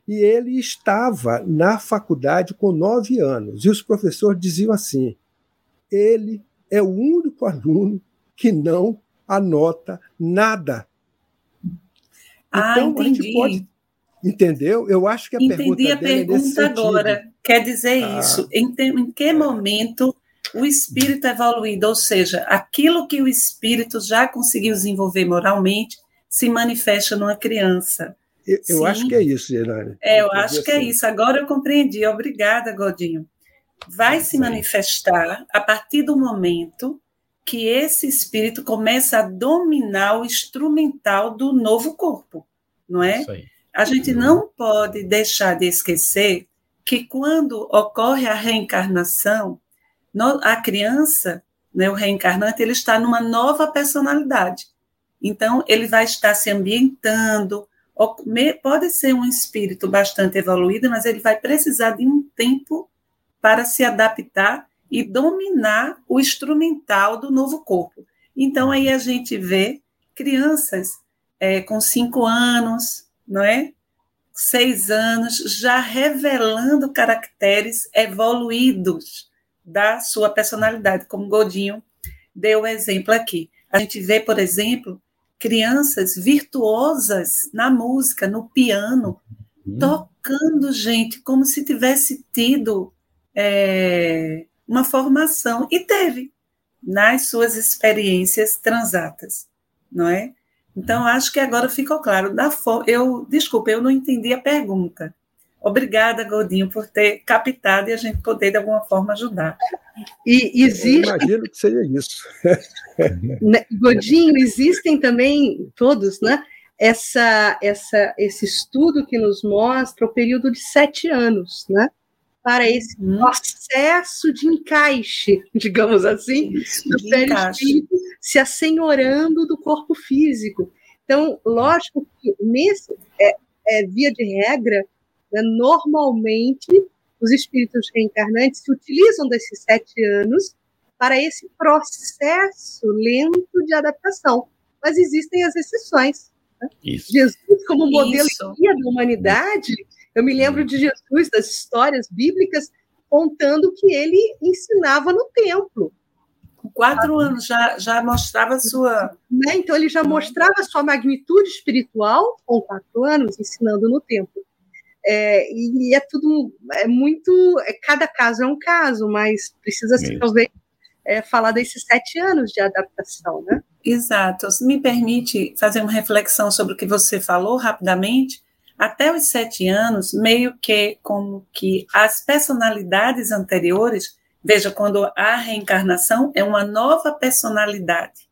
E ele estava na faculdade com nove anos. E os professores diziam assim: ele é o único aluno que não anota nada. Ah, então, entendi. a gente pode. Entendeu? Eu acho que a entendi pergunta. Entendi a é pergunta agora. Quer dizer ah. isso. Em, em que momento o espírito evoluído, ou seja, aquilo que o espírito já conseguiu desenvolver moralmente, se manifesta numa criança. Eu, eu acho que é isso, Gerane. É, eu acho que é assim. é isso. Agora eu compreendi. Obrigada, Godinho. Vai se manifestar a partir do momento que esse espírito começa a dominar o instrumental do novo corpo, não é? A gente não pode deixar de esquecer que quando ocorre a reencarnação, a criança, né, o reencarnante, ele está numa nova personalidade. Então, ele vai estar se ambientando, pode ser um espírito bastante evoluído, mas ele vai precisar de um tempo para se adaptar e dominar o instrumental do novo corpo. Então, aí a gente vê crianças é, com cinco anos, não é? Seis anos, já revelando caracteres evoluídos da sua personalidade, como Godinho deu o exemplo aqui. A gente vê, por exemplo, crianças virtuosas na música, no piano, uhum. tocando, gente, como se tivesse tido é, uma formação, e teve, nas suas experiências transatas, não é? Então, acho que agora ficou claro. Da eu, desculpa, eu não entendi a pergunta. Obrigada, Godinho, por ter captado e a gente poder, de alguma forma, ajudar. E existe. Eu imagino que seria isso. Né, Godinho, existem também todos, né? Essa, essa, esse estudo que nos mostra o período de sete anos, né? Para esse uhum. processo de encaixe, digamos assim, do perispírito se assenhorando do corpo físico. Então, lógico que nesse é, é via de regra, né, normalmente os espíritos reencarnantes se utilizam desses sete anos para esse processo lento de adaptação. Mas existem as exceções. Né? Jesus, como modelo guia da humanidade, eu me lembro de Jesus, das histórias bíblicas, contando que ele ensinava no templo. Com quatro anos já, já mostrava a sua. Né? Então, ele já mostrava a sua magnitude espiritual com quatro anos, ensinando no templo. É, e é tudo é muito. É, cada caso é um caso, mas precisa se talvez é, falar desses sete anos de adaptação, né? Exato. Me permite fazer uma reflexão sobre o que você falou rapidamente? Até os sete anos, meio que como que as personalidades anteriores, veja, quando a reencarnação é uma nova personalidade,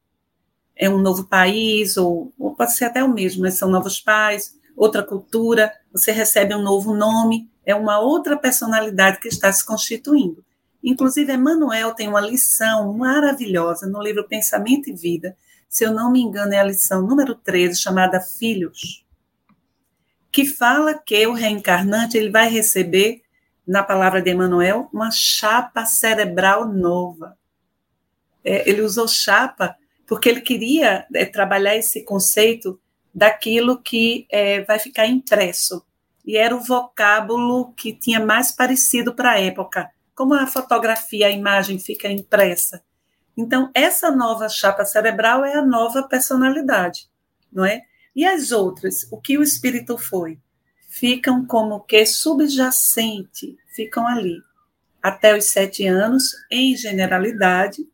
é um novo país, ou, ou pode ser até o mesmo, mas são novos pais, outra cultura, você recebe um novo nome, é uma outra personalidade que está se constituindo. Inclusive, Emmanuel tem uma lição maravilhosa no livro Pensamento e Vida, se eu não me engano, é a lição número 13, chamada Filhos, que fala que o reencarnante ele vai receber, na palavra de Emmanuel, uma chapa cerebral nova. É, ele usou chapa porque ele queria é, trabalhar esse conceito daquilo que é, vai ficar impresso. E era o vocábulo que tinha mais parecido para a época. Como a fotografia, a imagem fica impressa. Então, essa nova chapa cerebral é a nova personalidade, não é? E as outras, o que o espírito foi? Ficam como que subjacente, ficam ali. Até os sete anos, em generalidade,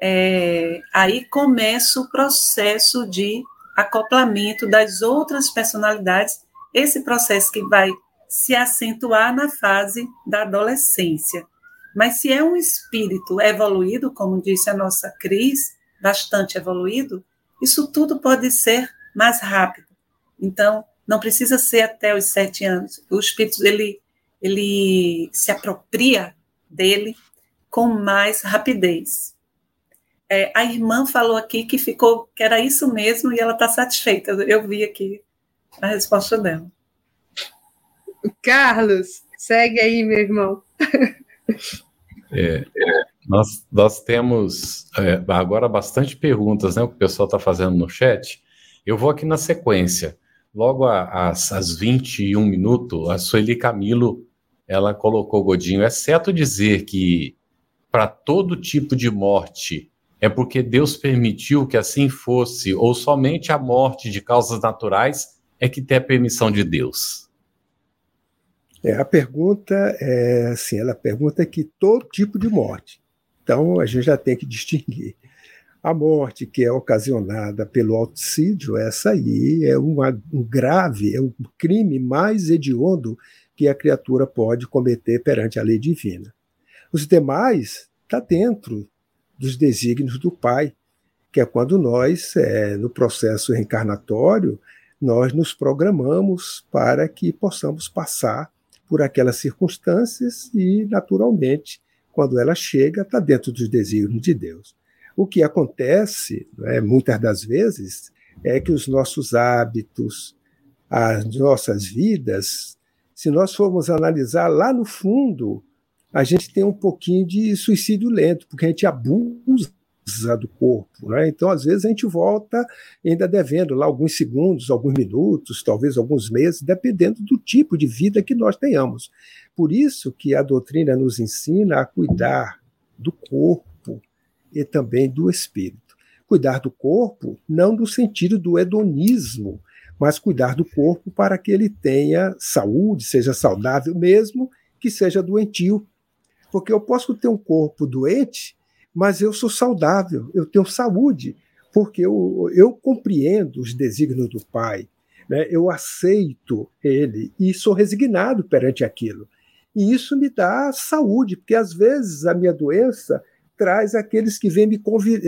é, aí começa o processo de acoplamento das outras personalidades, esse processo que vai se acentuar na fase da adolescência. Mas se é um espírito evoluído, como disse a nossa Cris, bastante evoluído, isso tudo pode ser mais rápido. Então, não precisa ser até os sete anos. O espírito ele, ele se apropria dele com mais rapidez. É, a irmã falou aqui que ficou que era isso mesmo e ela está satisfeita. Eu vi aqui a resposta dela. Carlos, segue aí, meu irmão. É, nós, nós temos é, agora bastante perguntas, né? O que o pessoal está fazendo no chat. Eu vou aqui na sequência. Logo às, às 21 minutos, a Sueli Camilo ela colocou Godinho, exceto dizer que para todo tipo de morte é porque Deus permitiu que assim fosse, ou somente a morte de causas naturais é que tem a permissão de Deus. É, a pergunta é assim, ela pergunta que todo tipo de morte. Então a gente já tem que distinguir. A morte que é ocasionada pelo auxídio, essa aí é uma, um grave, é um crime mais hediondo que a criatura pode cometer perante a lei divina. Os demais está dentro dos desígnios do Pai, que é quando nós, é, no processo reencarnatório, nós nos programamos para que possamos passar por aquelas circunstâncias e, naturalmente, quando ela chega, está dentro dos desígnios de Deus. O que acontece, né, muitas das vezes, é que os nossos hábitos, as nossas vidas, se nós formos analisar lá no fundo, a gente tem um pouquinho de suicídio lento, porque a gente abusa do corpo. Né? Então, às vezes, a gente volta ainda devendo lá alguns segundos, alguns minutos, talvez alguns meses, dependendo do tipo de vida que nós tenhamos. Por isso que a doutrina nos ensina a cuidar do corpo e também do espírito. Cuidar do corpo não no sentido do hedonismo, mas cuidar do corpo para que ele tenha saúde, seja saudável mesmo que seja doentio. Porque eu posso ter um corpo doente mas eu sou saudável, eu tenho saúde, porque eu, eu compreendo os desígnios do Pai, né? eu aceito Ele e sou resignado perante aquilo. E isso me dá saúde, porque às vezes a minha doença traz aqueles que vêm me,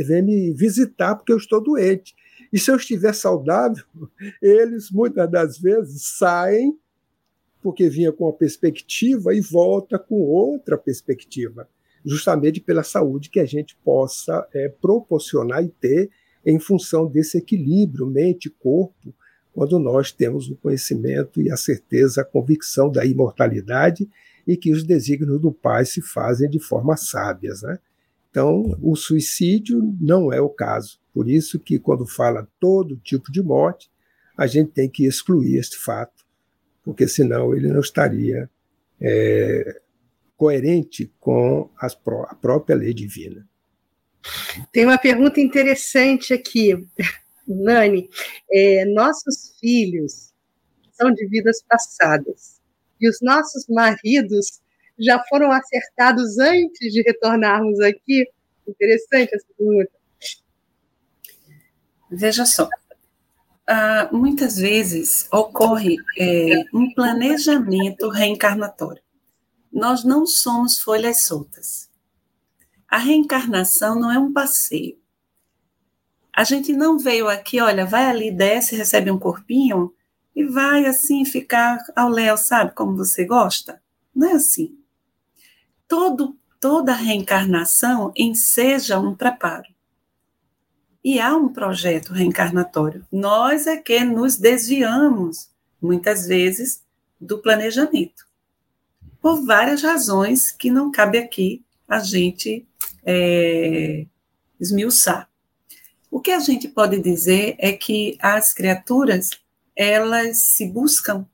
vêm me visitar porque eu estou doente. E se eu estiver saudável, eles muitas das vezes saem porque vinha com uma perspectiva e volta com outra perspectiva justamente pela saúde que a gente possa é, proporcionar e ter em função desse equilíbrio mente-corpo, quando nós temos o conhecimento e a certeza, a convicção da imortalidade e que os desígnios do Pai se fazem de forma sábias. Né? Então, o suicídio não é o caso. Por isso que, quando fala todo tipo de morte, a gente tem que excluir este fato, porque senão ele não estaria é, coerente com as, a própria lei divina. Tem uma pergunta interessante aqui, Nani. É, nossos filhos são de vidas passadas e os nossos maridos já foram acertados antes de retornarmos aqui? Interessante essa pergunta. Veja só, uh, muitas vezes ocorre é, um planejamento reencarnatório nós não somos folhas soltas. A reencarnação não é um passeio. A gente não veio aqui, olha, vai ali, desce, recebe um corpinho e vai assim ficar ao léu, sabe, como você gosta? Não é assim. Todo, toda reencarnação enseja um preparo. E há um projeto reencarnatório. Nós é que nos desviamos, muitas vezes, do planejamento. Por várias razões que não cabe aqui a gente é, esmiuçar. O que a gente pode dizer é que as criaturas elas se buscam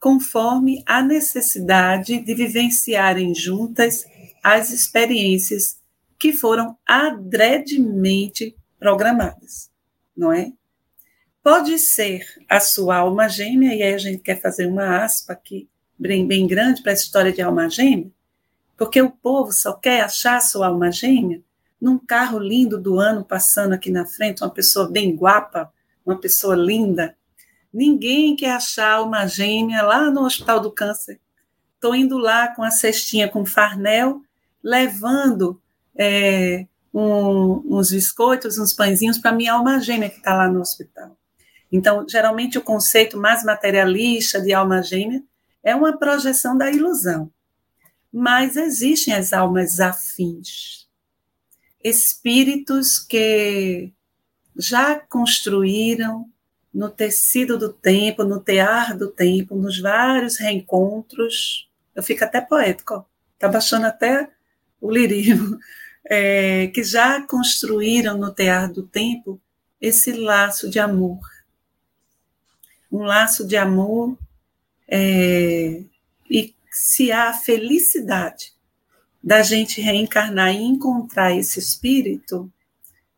conforme a necessidade de vivenciarem juntas as experiências que foram adredemente programadas, não é? Pode ser a sua alma gêmea, e aí a gente quer fazer uma aspa aqui, bem, bem grande para essa história de alma gêmea, porque o povo só quer achar a sua alma gêmea num carro lindo do ano passando aqui na frente, uma pessoa bem guapa, uma pessoa linda. Ninguém quer achar uma gêmea lá no Hospital do Câncer. Estou indo lá com a cestinha com farnel, levando é, um, uns biscoitos, uns pãezinhos para minha alma gêmea que está lá no hospital. Então, geralmente, o conceito mais materialista de alma gêmea é uma projeção da ilusão. Mas existem as almas afins, espíritos que já construíram no tecido do tempo, no tear do tempo, nos vários reencontros. Eu fico até poético, está baixando até o lirismo, é, que já construíram no tear do tempo esse laço de amor. Um laço de amor é, e se há felicidade da gente reencarnar e encontrar esse espírito,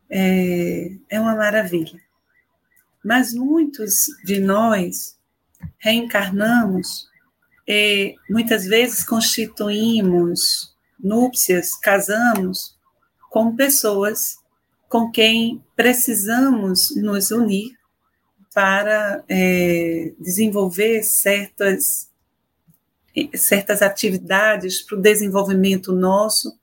é, é uma maravilha. Mas muitos de nós reencarnamos e muitas vezes constituímos núpcias, casamos com pessoas com quem precisamos nos unir para é, desenvolver certas, certas atividades para o desenvolvimento nosso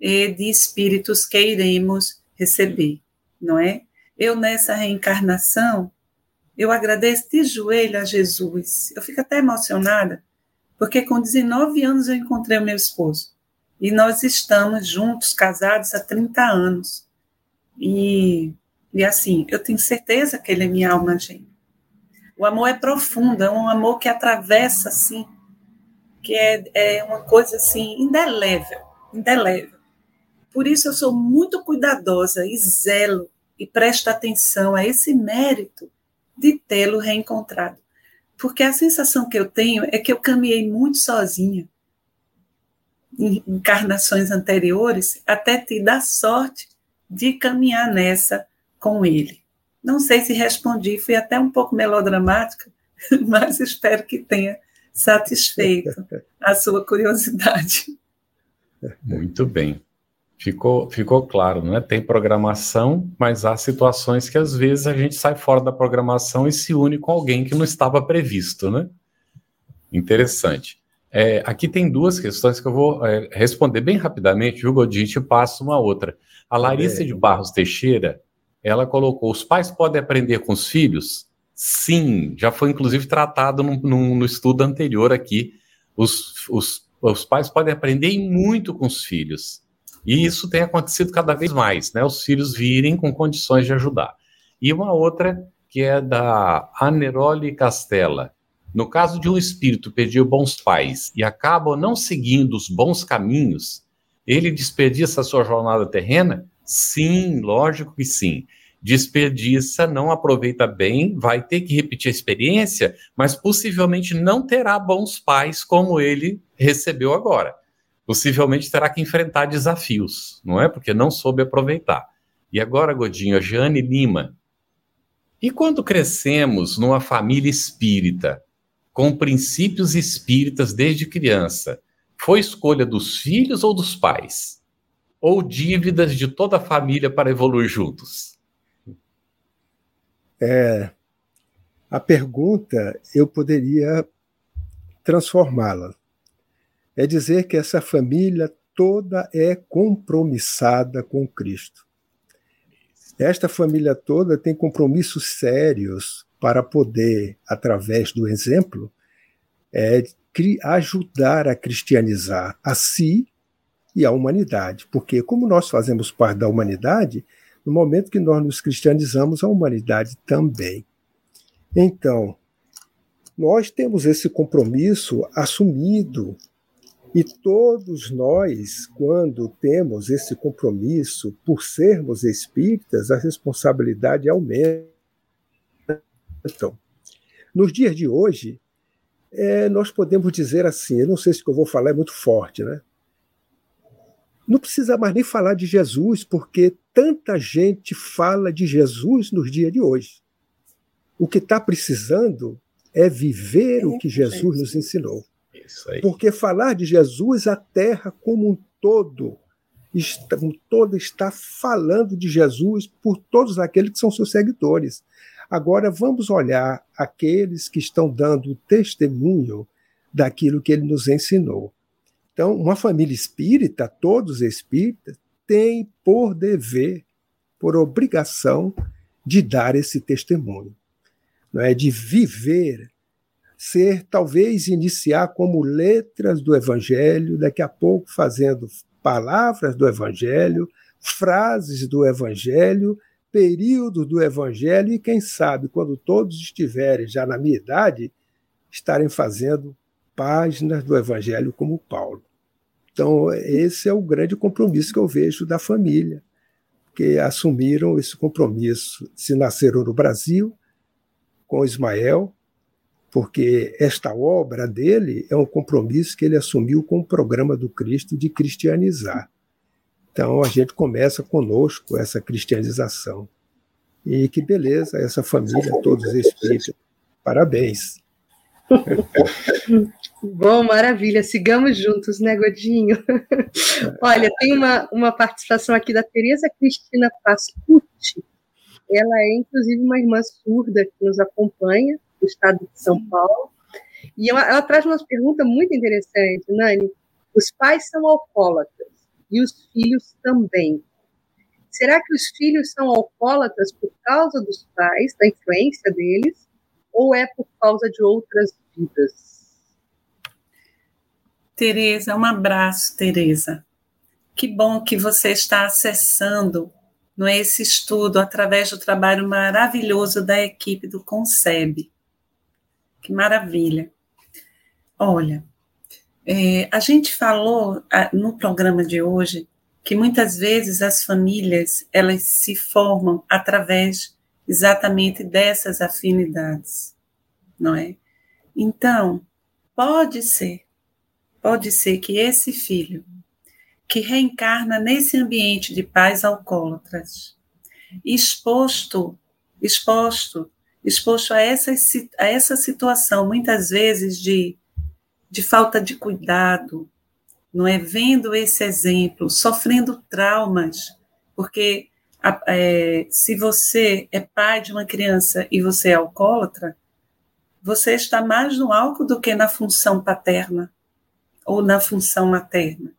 e de espíritos que iremos receber, não é? Eu, nessa reencarnação, eu agradeço de joelho a Jesus. Eu fico até emocionada, porque com 19 anos eu encontrei o meu esposo. E nós estamos juntos, casados há 30 anos. E, e assim, eu tenho certeza que ele é minha alma gêmea. O amor é profundo, é um amor que atravessa, assim, que é, é uma coisa, assim, indelével, indelével. Por isso eu sou muito cuidadosa e zelo e presta atenção a esse mérito de tê-lo reencontrado. Porque a sensação que eu tenho é que eu caminhei muito sozinha em encarnações anteriores até te dar sorte de caminhar nessa com ele. Não sei se respondi, fui até um pouco melodramática, mas espero que tenha satisfeito a sua curiosidade. Muito bem. Ficou, ficou claro, né? Tem programação, mas há situações que às vezes a gente sai fora da programação e se une com alguém que não estava previsto, né? Interessante. É, aqui tem duas questões que eu vou é, responder bem rapidamente, viu, Godinho? Te passo uma outra. A Larissa de Barros Teixeira, ela colocou: os pais podem aprender com os filhos? Sim, já foi inclusive tratado no, no, no estudo anterior aqui. Os, os, os pais podem aprender muito com os filhos. E isso tem acontecido cada vez mais, né? Os filhos virem com condições de ajudar. E uma outra que é da Aneroli Castella. No caso de um espírito pedir bons pais e acaba não seguindo os bons caminhos, ele desperdiça a sua jornada terrena? Sim, lógico que sim. Desperdiça, não aproveita bem, vai ter que repetir a experiência, mas possivelmente não terá bons pais como ele recebeu agora possivelmente terá que enfrentar desafios, não é? Porque não soube aproveitar. E agora, Godinho, a Jane Lima. E quando crescemos numa família espírita, com princípios espíritas desde criança, foi escolha dos filhos ou dos pais? Ou dívidas de toda a família para evoluir juntos? É, a pergunta eu poderia transformá-la é dizer que essa família toda é compromissada com Cristo. Esta família toda tem compromissos sérios para poder, através do exemplo, é, ajudar a cristianizar a si e a humanidade. Porque, como nós fazemos parte da humanidade, no momento que nós nos cristianizamos, a humanidade também. Então, nós temos esse compromisso assumido e todos nós, quando temos esse compromisso por sermos espíritas, a responsabilidade aumenta. Então, nos dias de hoje, é, nós podemos dizer assim, eu não sei se o que eu vou falar é muito forte, né? Não precisa mais nem falar de Jesus, porque tanta gente fala de Jesus nos dias de hoje. O que está precisando é viver é, o que Jesus nos ensinou. Porque falar de Jesus, a terra como um todo, está, toda está falando de Jesus por todos aqueles que são seus seguidores. Agora vamos olhar aqueles que estão dando testemunho daquilo que ele nos ensinou. Então, uma família espírita, todos espíritas, tem por dever, por obrigação, de dar esse testemunho, não é de viver ser, talvez, iniciar como letras do Evangelho, daqui a pouco fazendo palavras do Evangelho, frases do Evangelho, períodos do Evangelho, e quem sabe, quando todos estiverem já na minha idade, estarem fazendo páginas do Evangelho como Paulo. Então, esse é o grande compromisso que eu vejo da família, que assumiram esse compromisso, se nasceram no Brasil, com Ismael, porque esta obra dele é um compromisso que ele assumiu com o programa do Cristo de cristianizar. Então a gente começa conosco essa cristianização. E que beleza, essa família, todos espíritos. Parabéns. Bom, maravilha. Sigamos juntos, né, Godinho? Olha, tem uma, uma participação aqui da Tereza Cristina Pascucci. Ela é, inclusive, uma irmã surda que nos acompanha do estado de São Paulo. E ela, ela traz uma pergunta muito interessante, Nani. Os pais são alcoólatras e os filhos também. Será que os filhos são alcoólatras por causa dos pais, da influência deles, ou é por causa de outras vidas? Tereza, um abraço, Tereza. Que bom que você está acessando no é, esse estudo através do trabalho maravilhoso da equipe do Concebe. Que maravilha. Olha, é, a gente falou a, no programa de hoje que muitas vezes as famílias elas se formam através exatamente dessas afinidades, não é? Então, pode ser, pode ser que esse filho que reencarna nesse ambiente de pais alcoólatras, exposto, exposto exposto a essa, a essa situação, muitas vezes, de, de falta de cuidado, não é? Vendo esse exemplo, sofrendo traumas, porque é, se você é pai de uma criança e você é alcoólatra, você está mais no álcool do que na função paterna ou na função materna.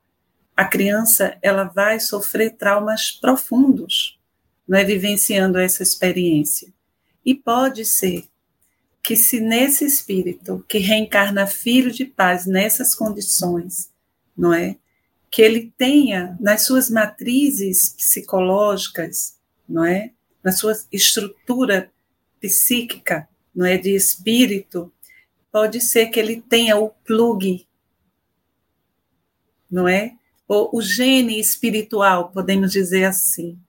A criança ela vai sofrer traumas profundos, não é vivenciando essa experiência. E pode ser que, se nesse espírito que reencarna filho de paz nessas condições, não é? Que ele tenha nas suas matrizes psicológicas, não é? Na sua estrutura psíquica, não é? De espírito, pode ser que ele tenha o plug, não é? Ou o gene espiritual, podemos dizer assim,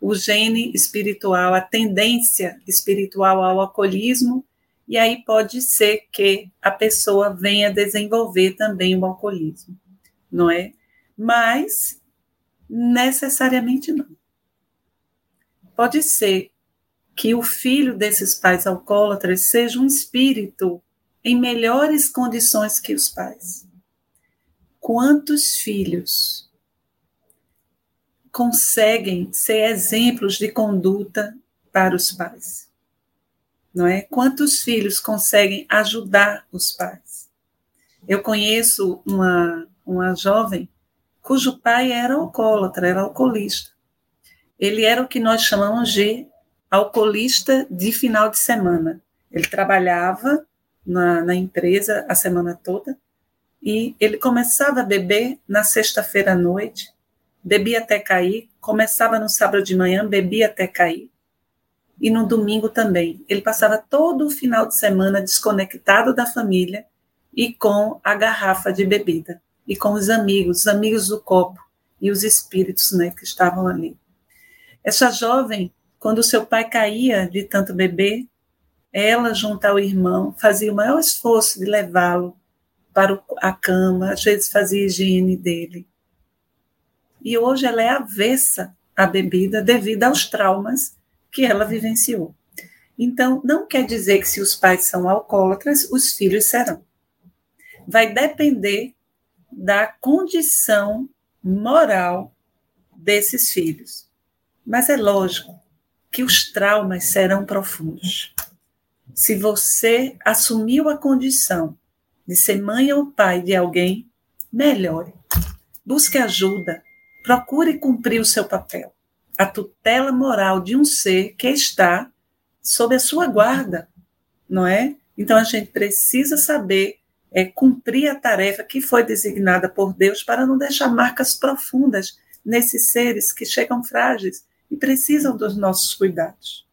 o gene espiritual, a tendência espiritual ao alcoolismo, e aí pode ser que a pessoa venha desenvolver também o alcoolismo, não é? Mas necessariamente não. Pode ser que o filho desses pais alcoólatras seja um espírito em melhores condições que os pais. Quantos filhos conseguem ser exemplos de conduta para os pais. Não é? Quantos filhos conseguem ajudar os pais? Eu conheço uma, uma jovem cujo pai era alcoólatra, era alcoolista. Ele era o que nós chamamos de alcoolista de final de semana. Ele trabalhava na, na empresa a semana toda e ele começava a beber na sexta-feira à noite, bebia até cair, começava no sábado de manhã, bebia até cair, e no domingo também. Ele passava todo o final de semana desconectado da família e com a garrafa de bebida, e com os amigos, os amigos do copo e os espíritos né, que estavam ali. Essa jovem, quando seu pai caía de tanto beber, ela, junto ao irmão, fazia o maior esforço de levá-lo para a cama, às vezes fazia higiene dele. E hoje ela é avessa à bebida devido aos traumas que ela vivenciou. Então, não quer dizer que se os pais são alcoólatras, os filhos serão. Vai depender da condição moral desses filhos. Mas é lógico que os traumas serão profundos. Se você assumiu a condição de ser mãe ou pai de alguém, melhore. Busque ajuda. Procure cumprir o seu papel. A tutela moral de um ser que está sob a sua guarda, não é? Então a gente precisa saber é, cumprir a tarefa que foi designada por Deus para não deixar marcas profundas nesses seres que chegam frágeis e precisam dos nossos cuidados.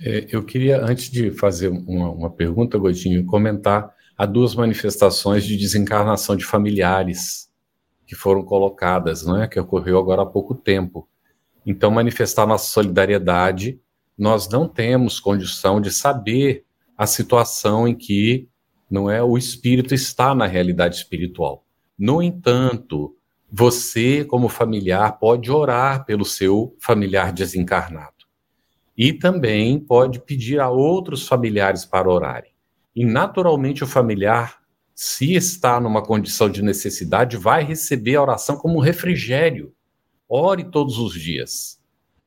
É, eu queria, antes de fazer uma, uma pergunta, Godinho, comentar a duas manifestações de desencarnação de familiares que foram colocadas, não é? que ocorreu agora há pouco tempo. Então, manifestar nossa solidariedade, nós não temos condição de saber a situação em que não é o espírito está na realidade espiritual. No entanto, você, como familiar, pode orar pelo seu familiar desencarnado e também pode pedir a outros familiares para orarem. E naturalmente o familiar, se está numa condição de necessidade, vai receber a oração como um refrigério. Ore todos os dias.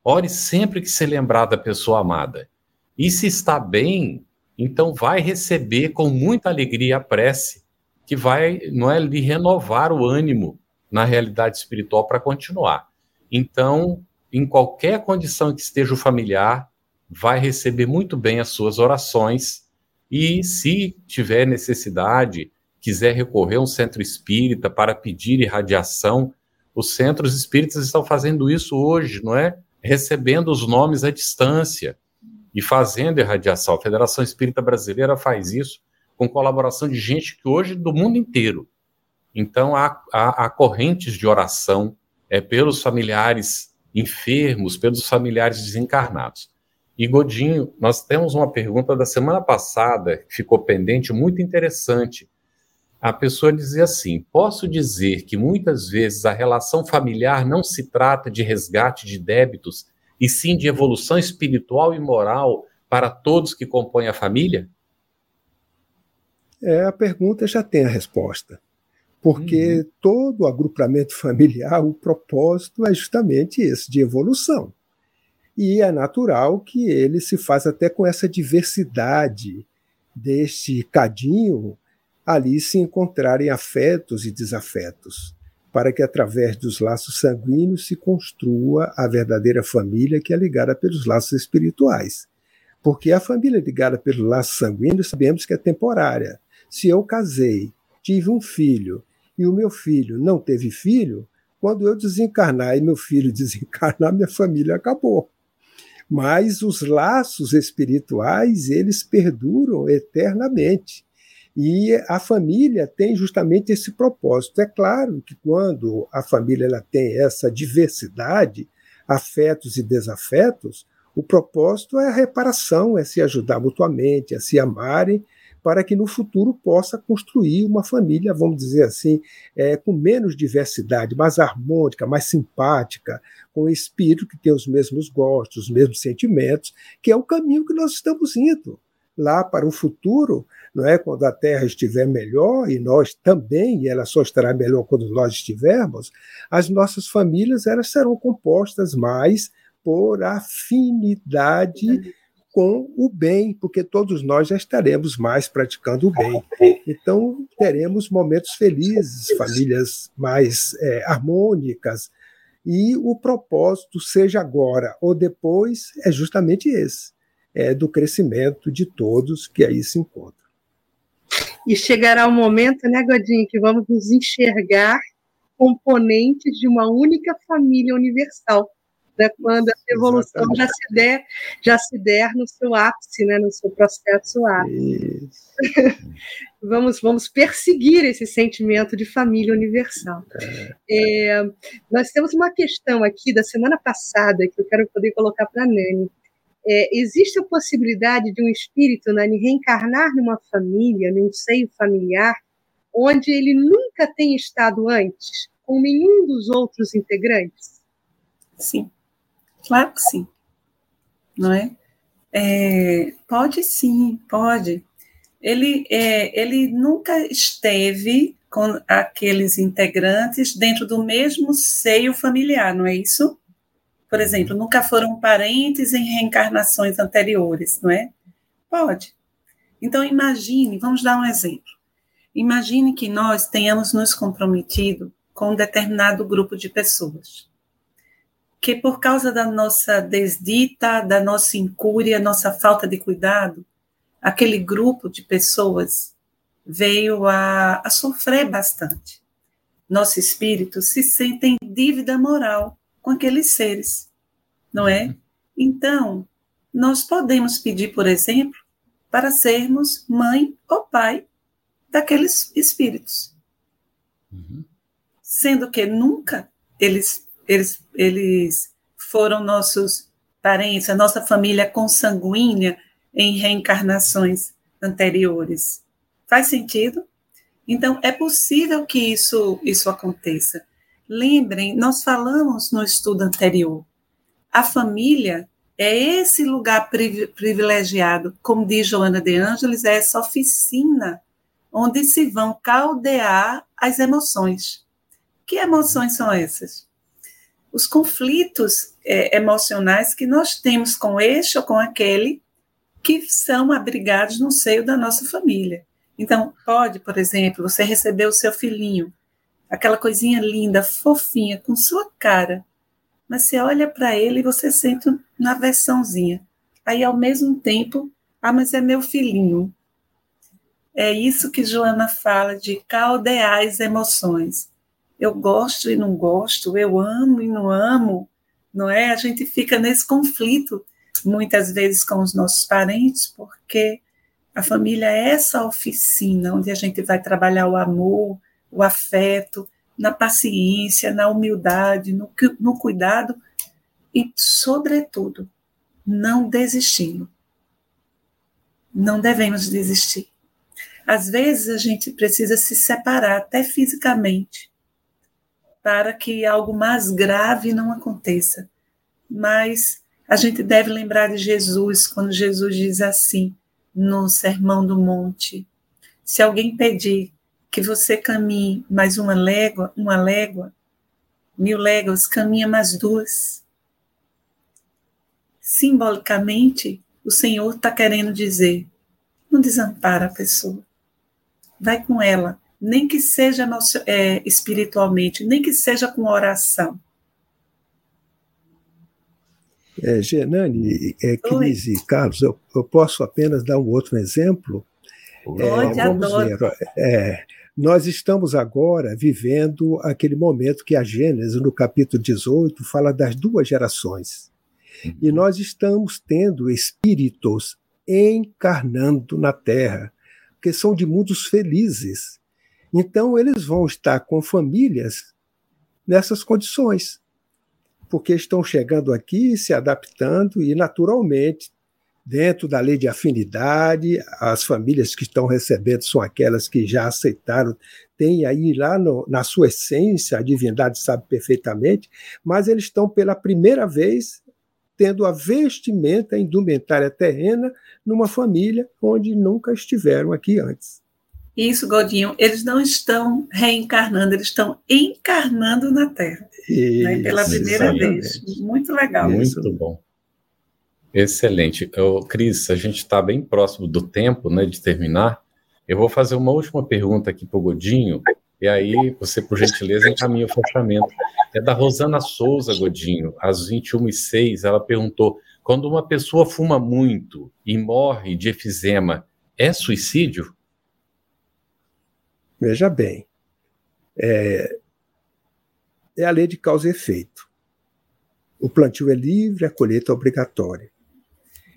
Ore sempre que se lembrar da pessoa amada. E se está bem, então vai receber com muita alegria a prece, que vai, não é, lhe renovar o ânimo na realidade espiritual para continuar. Então, em qualquer condição que esteja o familiar, vai receber muito bem as suas orações e, se tiver necessidade, quiser recorrer a um centro espírita para pedir irradiação, os centros espíritas estão fazendo isso hoje, não é? Recebendo os nomes à distância e fazendo irradiação. A Federação Espírita Brasileira faz isso com colaboração de gente que hoje do mundo inteiro. Então há, há, há correntes de oração é, pelos familiares enfermos, pelos familiares desencarnados. E Godinho, nós temos uma pergunta da semana passada que ficou pendente, muito interessante. A pessoa dizia assim: posso dizer que muitas vezes a relação familiar não se trata de resgate de débitos, e sim de evolução espiritual e moral para todos que compõem a família? É, a pergunta já tem a resposta porque uhum. todo agrupamento familiar, o propósito é justamente esse, de evolução. E é natural que ele se faça até com essa diversidade deste cadinho ali se encontrarem afetos e desafetos, para que através dos laços sanguíneos se construa a verdadeira família que é ligada pelos laços espirituais. Porque a família ligada pelo laço sanguíneo sabemos que é temporária. Se eu casei, tive um filho e o meu filho não teve filho, quando eu desencarnar e meu filho desencarnar, minha família acabou. Mas os laços espirituais, eles perduram eternamente. E a família tem justamente esse propósito. É claro que quando a família ela tem essa diversidade, afetos e desafetos, o propósito é a reparação, é se ajudar mutuamente, é se amarem para que no futuro possa construir uma família, vamos dizer assim, é, com menos diversidade, mais harmônica, mais simpática, com um espírito que tem os mesmos gostos, os mesmos sentimentos, que é o caminho que nós estamos indo lá para o futuro, não é? Quando a Terra estiver melhor e nós também, e ela só estará melhor quando nós estivermos, as nossas famílias elas serão compostas mais por afinidade com o bem, porque todos nós já estaremos mais praticando o bem. Então, teremos momentos felizes, famílias mais é, harmônicas, e o propósito, seja agora ou depois, é justamente esse: é, do crescimento de todos que aí se encontram. E chegará o momento, né, Godinho, que vamos nos enxergar componentes de uma única família universal, né, quando a evolução já se der, já se der no seu ápice, né, no seu processo ápice. vamos, vamos perseguir esse sentimento de família universal. É. É, nós temos uma questão aqui da semana passada que eu quero poder colocar para a Nani. É, existe a possibilidade de um espírito, Nani, reencarnar numa família, num seio familiar, onde ele nunca tem estado antes, com nenhum dos outros integrantes? Sim. Claro que sim. Não é? é pode sim, pode. Ele, é, ele nunca esteve com aqueles integrantes dentro do mesmo seio familiar, não é isso? Por exemplo, nunca foram parentes em reencarnações anteriores, não é? Pode. Então, imagine, vamos dar um exemplo. Imagine que nós tenhamos nos comprometido com um determinado grupo de pessoas que por causa da nossa desdita, da nossa incúria, nossa falta de cuidado, aquele grupo de pessoas veio a, a sofrer bastante. Nosso espírito se sente em dívida moral com aqueles seres, não é? Então, nós podemos pedir, por exemplo, para sermos mãe ou pai daqueles espíritos. Uhum. Sendo que nunca eles eles, eles foram nossos parentes, a nossa família consanguínea em reencarnações anteriores. Faz sentido? Então, é possível que isso, isso aconteça. Lembrem, nós falamos no estudo anterior, a família é esse lugar privilegiado, como diz Joana de Ângeles, é essa oficina onde se vão caldear as emoções. Que emoções são essas? os conflitos é, emocionais que nós temos com este ou com aquele que são abrigados no seio da nossa família. Então, pode, por exemplo, você receber o seu filhinho, aquela coisinha linda, fofinha, com sua cara, mas você olha para ele e você sente uma versãozinha. Aí, ao mesmo tempo, ah, mas é meu filhinho. É isso que Joana fala de caldear as emoções eu gosto e não gosto, eu amo e não amo, não é? A gente fica nesse conflito muitas vezes com os nossos parentes, porque a família é essa oficina onde a gente vai trabalhar o amor, o afeto, na paciência, na humildade, no, no cuidado e, sobretudo, não desistindo. Não devemos desistir. Às vezes a gente precisa se separar, até fisicamente, para que algo mais grave não aconteça. Mas a gente deve lembrar de Jesus quando Jesus diz assim no Sermão do Monte: se alguém pedir que você caminhe mais uma légua, uma légua, mil léguas, caminha mais duas. Simbolicamente, o Senhor está querendo dizer: não desampara a pessoa, vai com ela, nem que seja é, espiritualmente, nem que seja com oração. É, Genani, é, Cris e Carlos, eu, eu, posso apenas dar um outro exemplo? Pode, é, vamos adoro. ver. É, nós estamos agora vivendo aquele momento que a Gênesis, no capítulo 18, fala das duas gerações. Uhum. E nós estamos tendo espíritos encarnando na Terra, que são de mundos felizes. Então, eles vão estar com famílias nessas condições, porque estão chegando aqui, se adaptando e, naturalmente, dentro da lei de afinidade, as famílias que estão recebendo são aquelas que já aceitaram, tem aí lá no, na sua essência, a divindade sabe perfeitamente, mas eles estão pela primeira vez tendo a vestimenta, a indumentária terrena numa família onde nunca estiveram aqui antes. Isso, Godinho, eles não estão reencarnando, eles estão encarnando na Terra. Isso, né, pela primeira exatamente. vez. Muito legal. Muito isso. bom. Excelente. Eu, Cris, a gente está bem próximo do tempo né, de terminar. Eu vou fazer uma última pergunta aqui para o Godinho, e aí você, por gentileza, encaminha o fechamento. É da Rosana Souza, Godinho, às 21h06, ela perguntou quando uma pessoa fuma muito e morre de efizema, é suicídio? Veja bem, é, é a lei de causa e efeito. O plantio é livre, a colheita é obrigatória.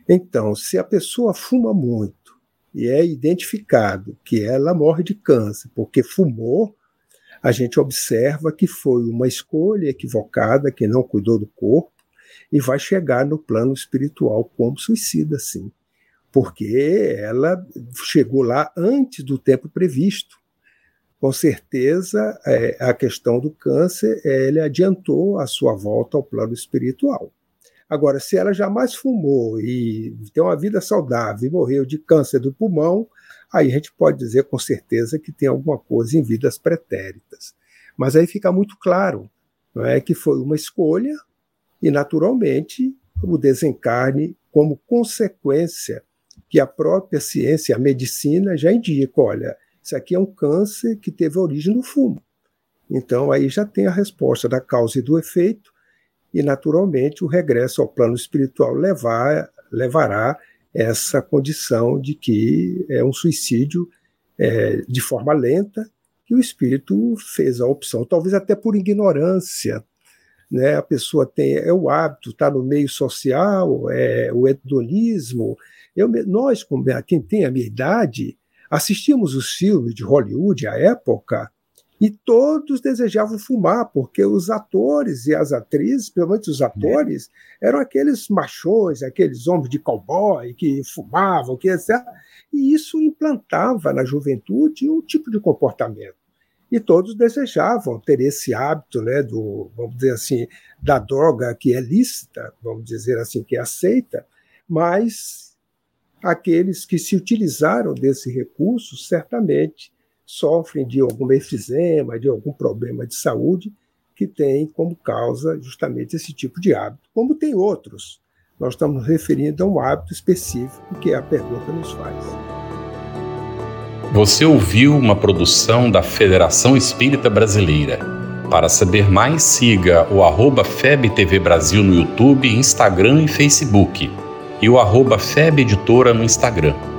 Então, se a pessoa fuma muito e é identificado que ela morre de câncer porque fumou, a gente observa que foi uma escolha equivocada, que não cuidou do corpo, e vai chegar no plano espiritual como suicida, sim. Porque ela chegou lá antes do tempo previsto com certeza é, a questão do câncer é, ele adiantou a sua volta ao plano espiritual. Agora, se ela jamais fumou e tem uma vida saudável e morreu de câncer do pulmão, aí a gente pode dizer com certeza que tem alguma coisa em vidas pretéritas. Mas aí fica muito claro não é, que foi uma escolha e, naturalmente, o desencarne como consequência que a própria ciência, a medicina já indica, olha, isso aqui é um câncer que teve origem no fumo. Então, aí já tem a resposta da causa e do efeito, e naturalmente o regresso ao plano espiritual levar, levará essa condição de que é um suicídio é, de forma lenta, que o espírito fez a opção, talvez até por ignorância. Né? A pessoa tem é o hábito, está no meio social, é o hedonismo. Eu, nós, quem tem a minha idade, Assistimos os filmes de Hollywood à época e todos desejavam fumar, porque os atores e as atrizes, pelo menos os atores, eram aqueles machões, aqueles homens de cowboy que fumavam, que etc. E isso implantava na juventude um tipo de comportamento. E todos desejavam ter esse hábito, né, do, vamos dizer assim, da droga que é lícita, vamos dizer assim, que é aceita, mas aqueles que se utilizaram desse recurso certamente sofrem de algum efizema, de algum problema de saúde que tem como causa justamente esse tipo de hábito, como tem outros. Nós estamos referindo a um hábito específico que a pergunta nos faz. Você ouviu uma produção da Federação Espírita Brasileira. Para saber mais, siga o arroba FebTV Brasil no YouTube, Instagram e Facebook e o arroba no Instagram.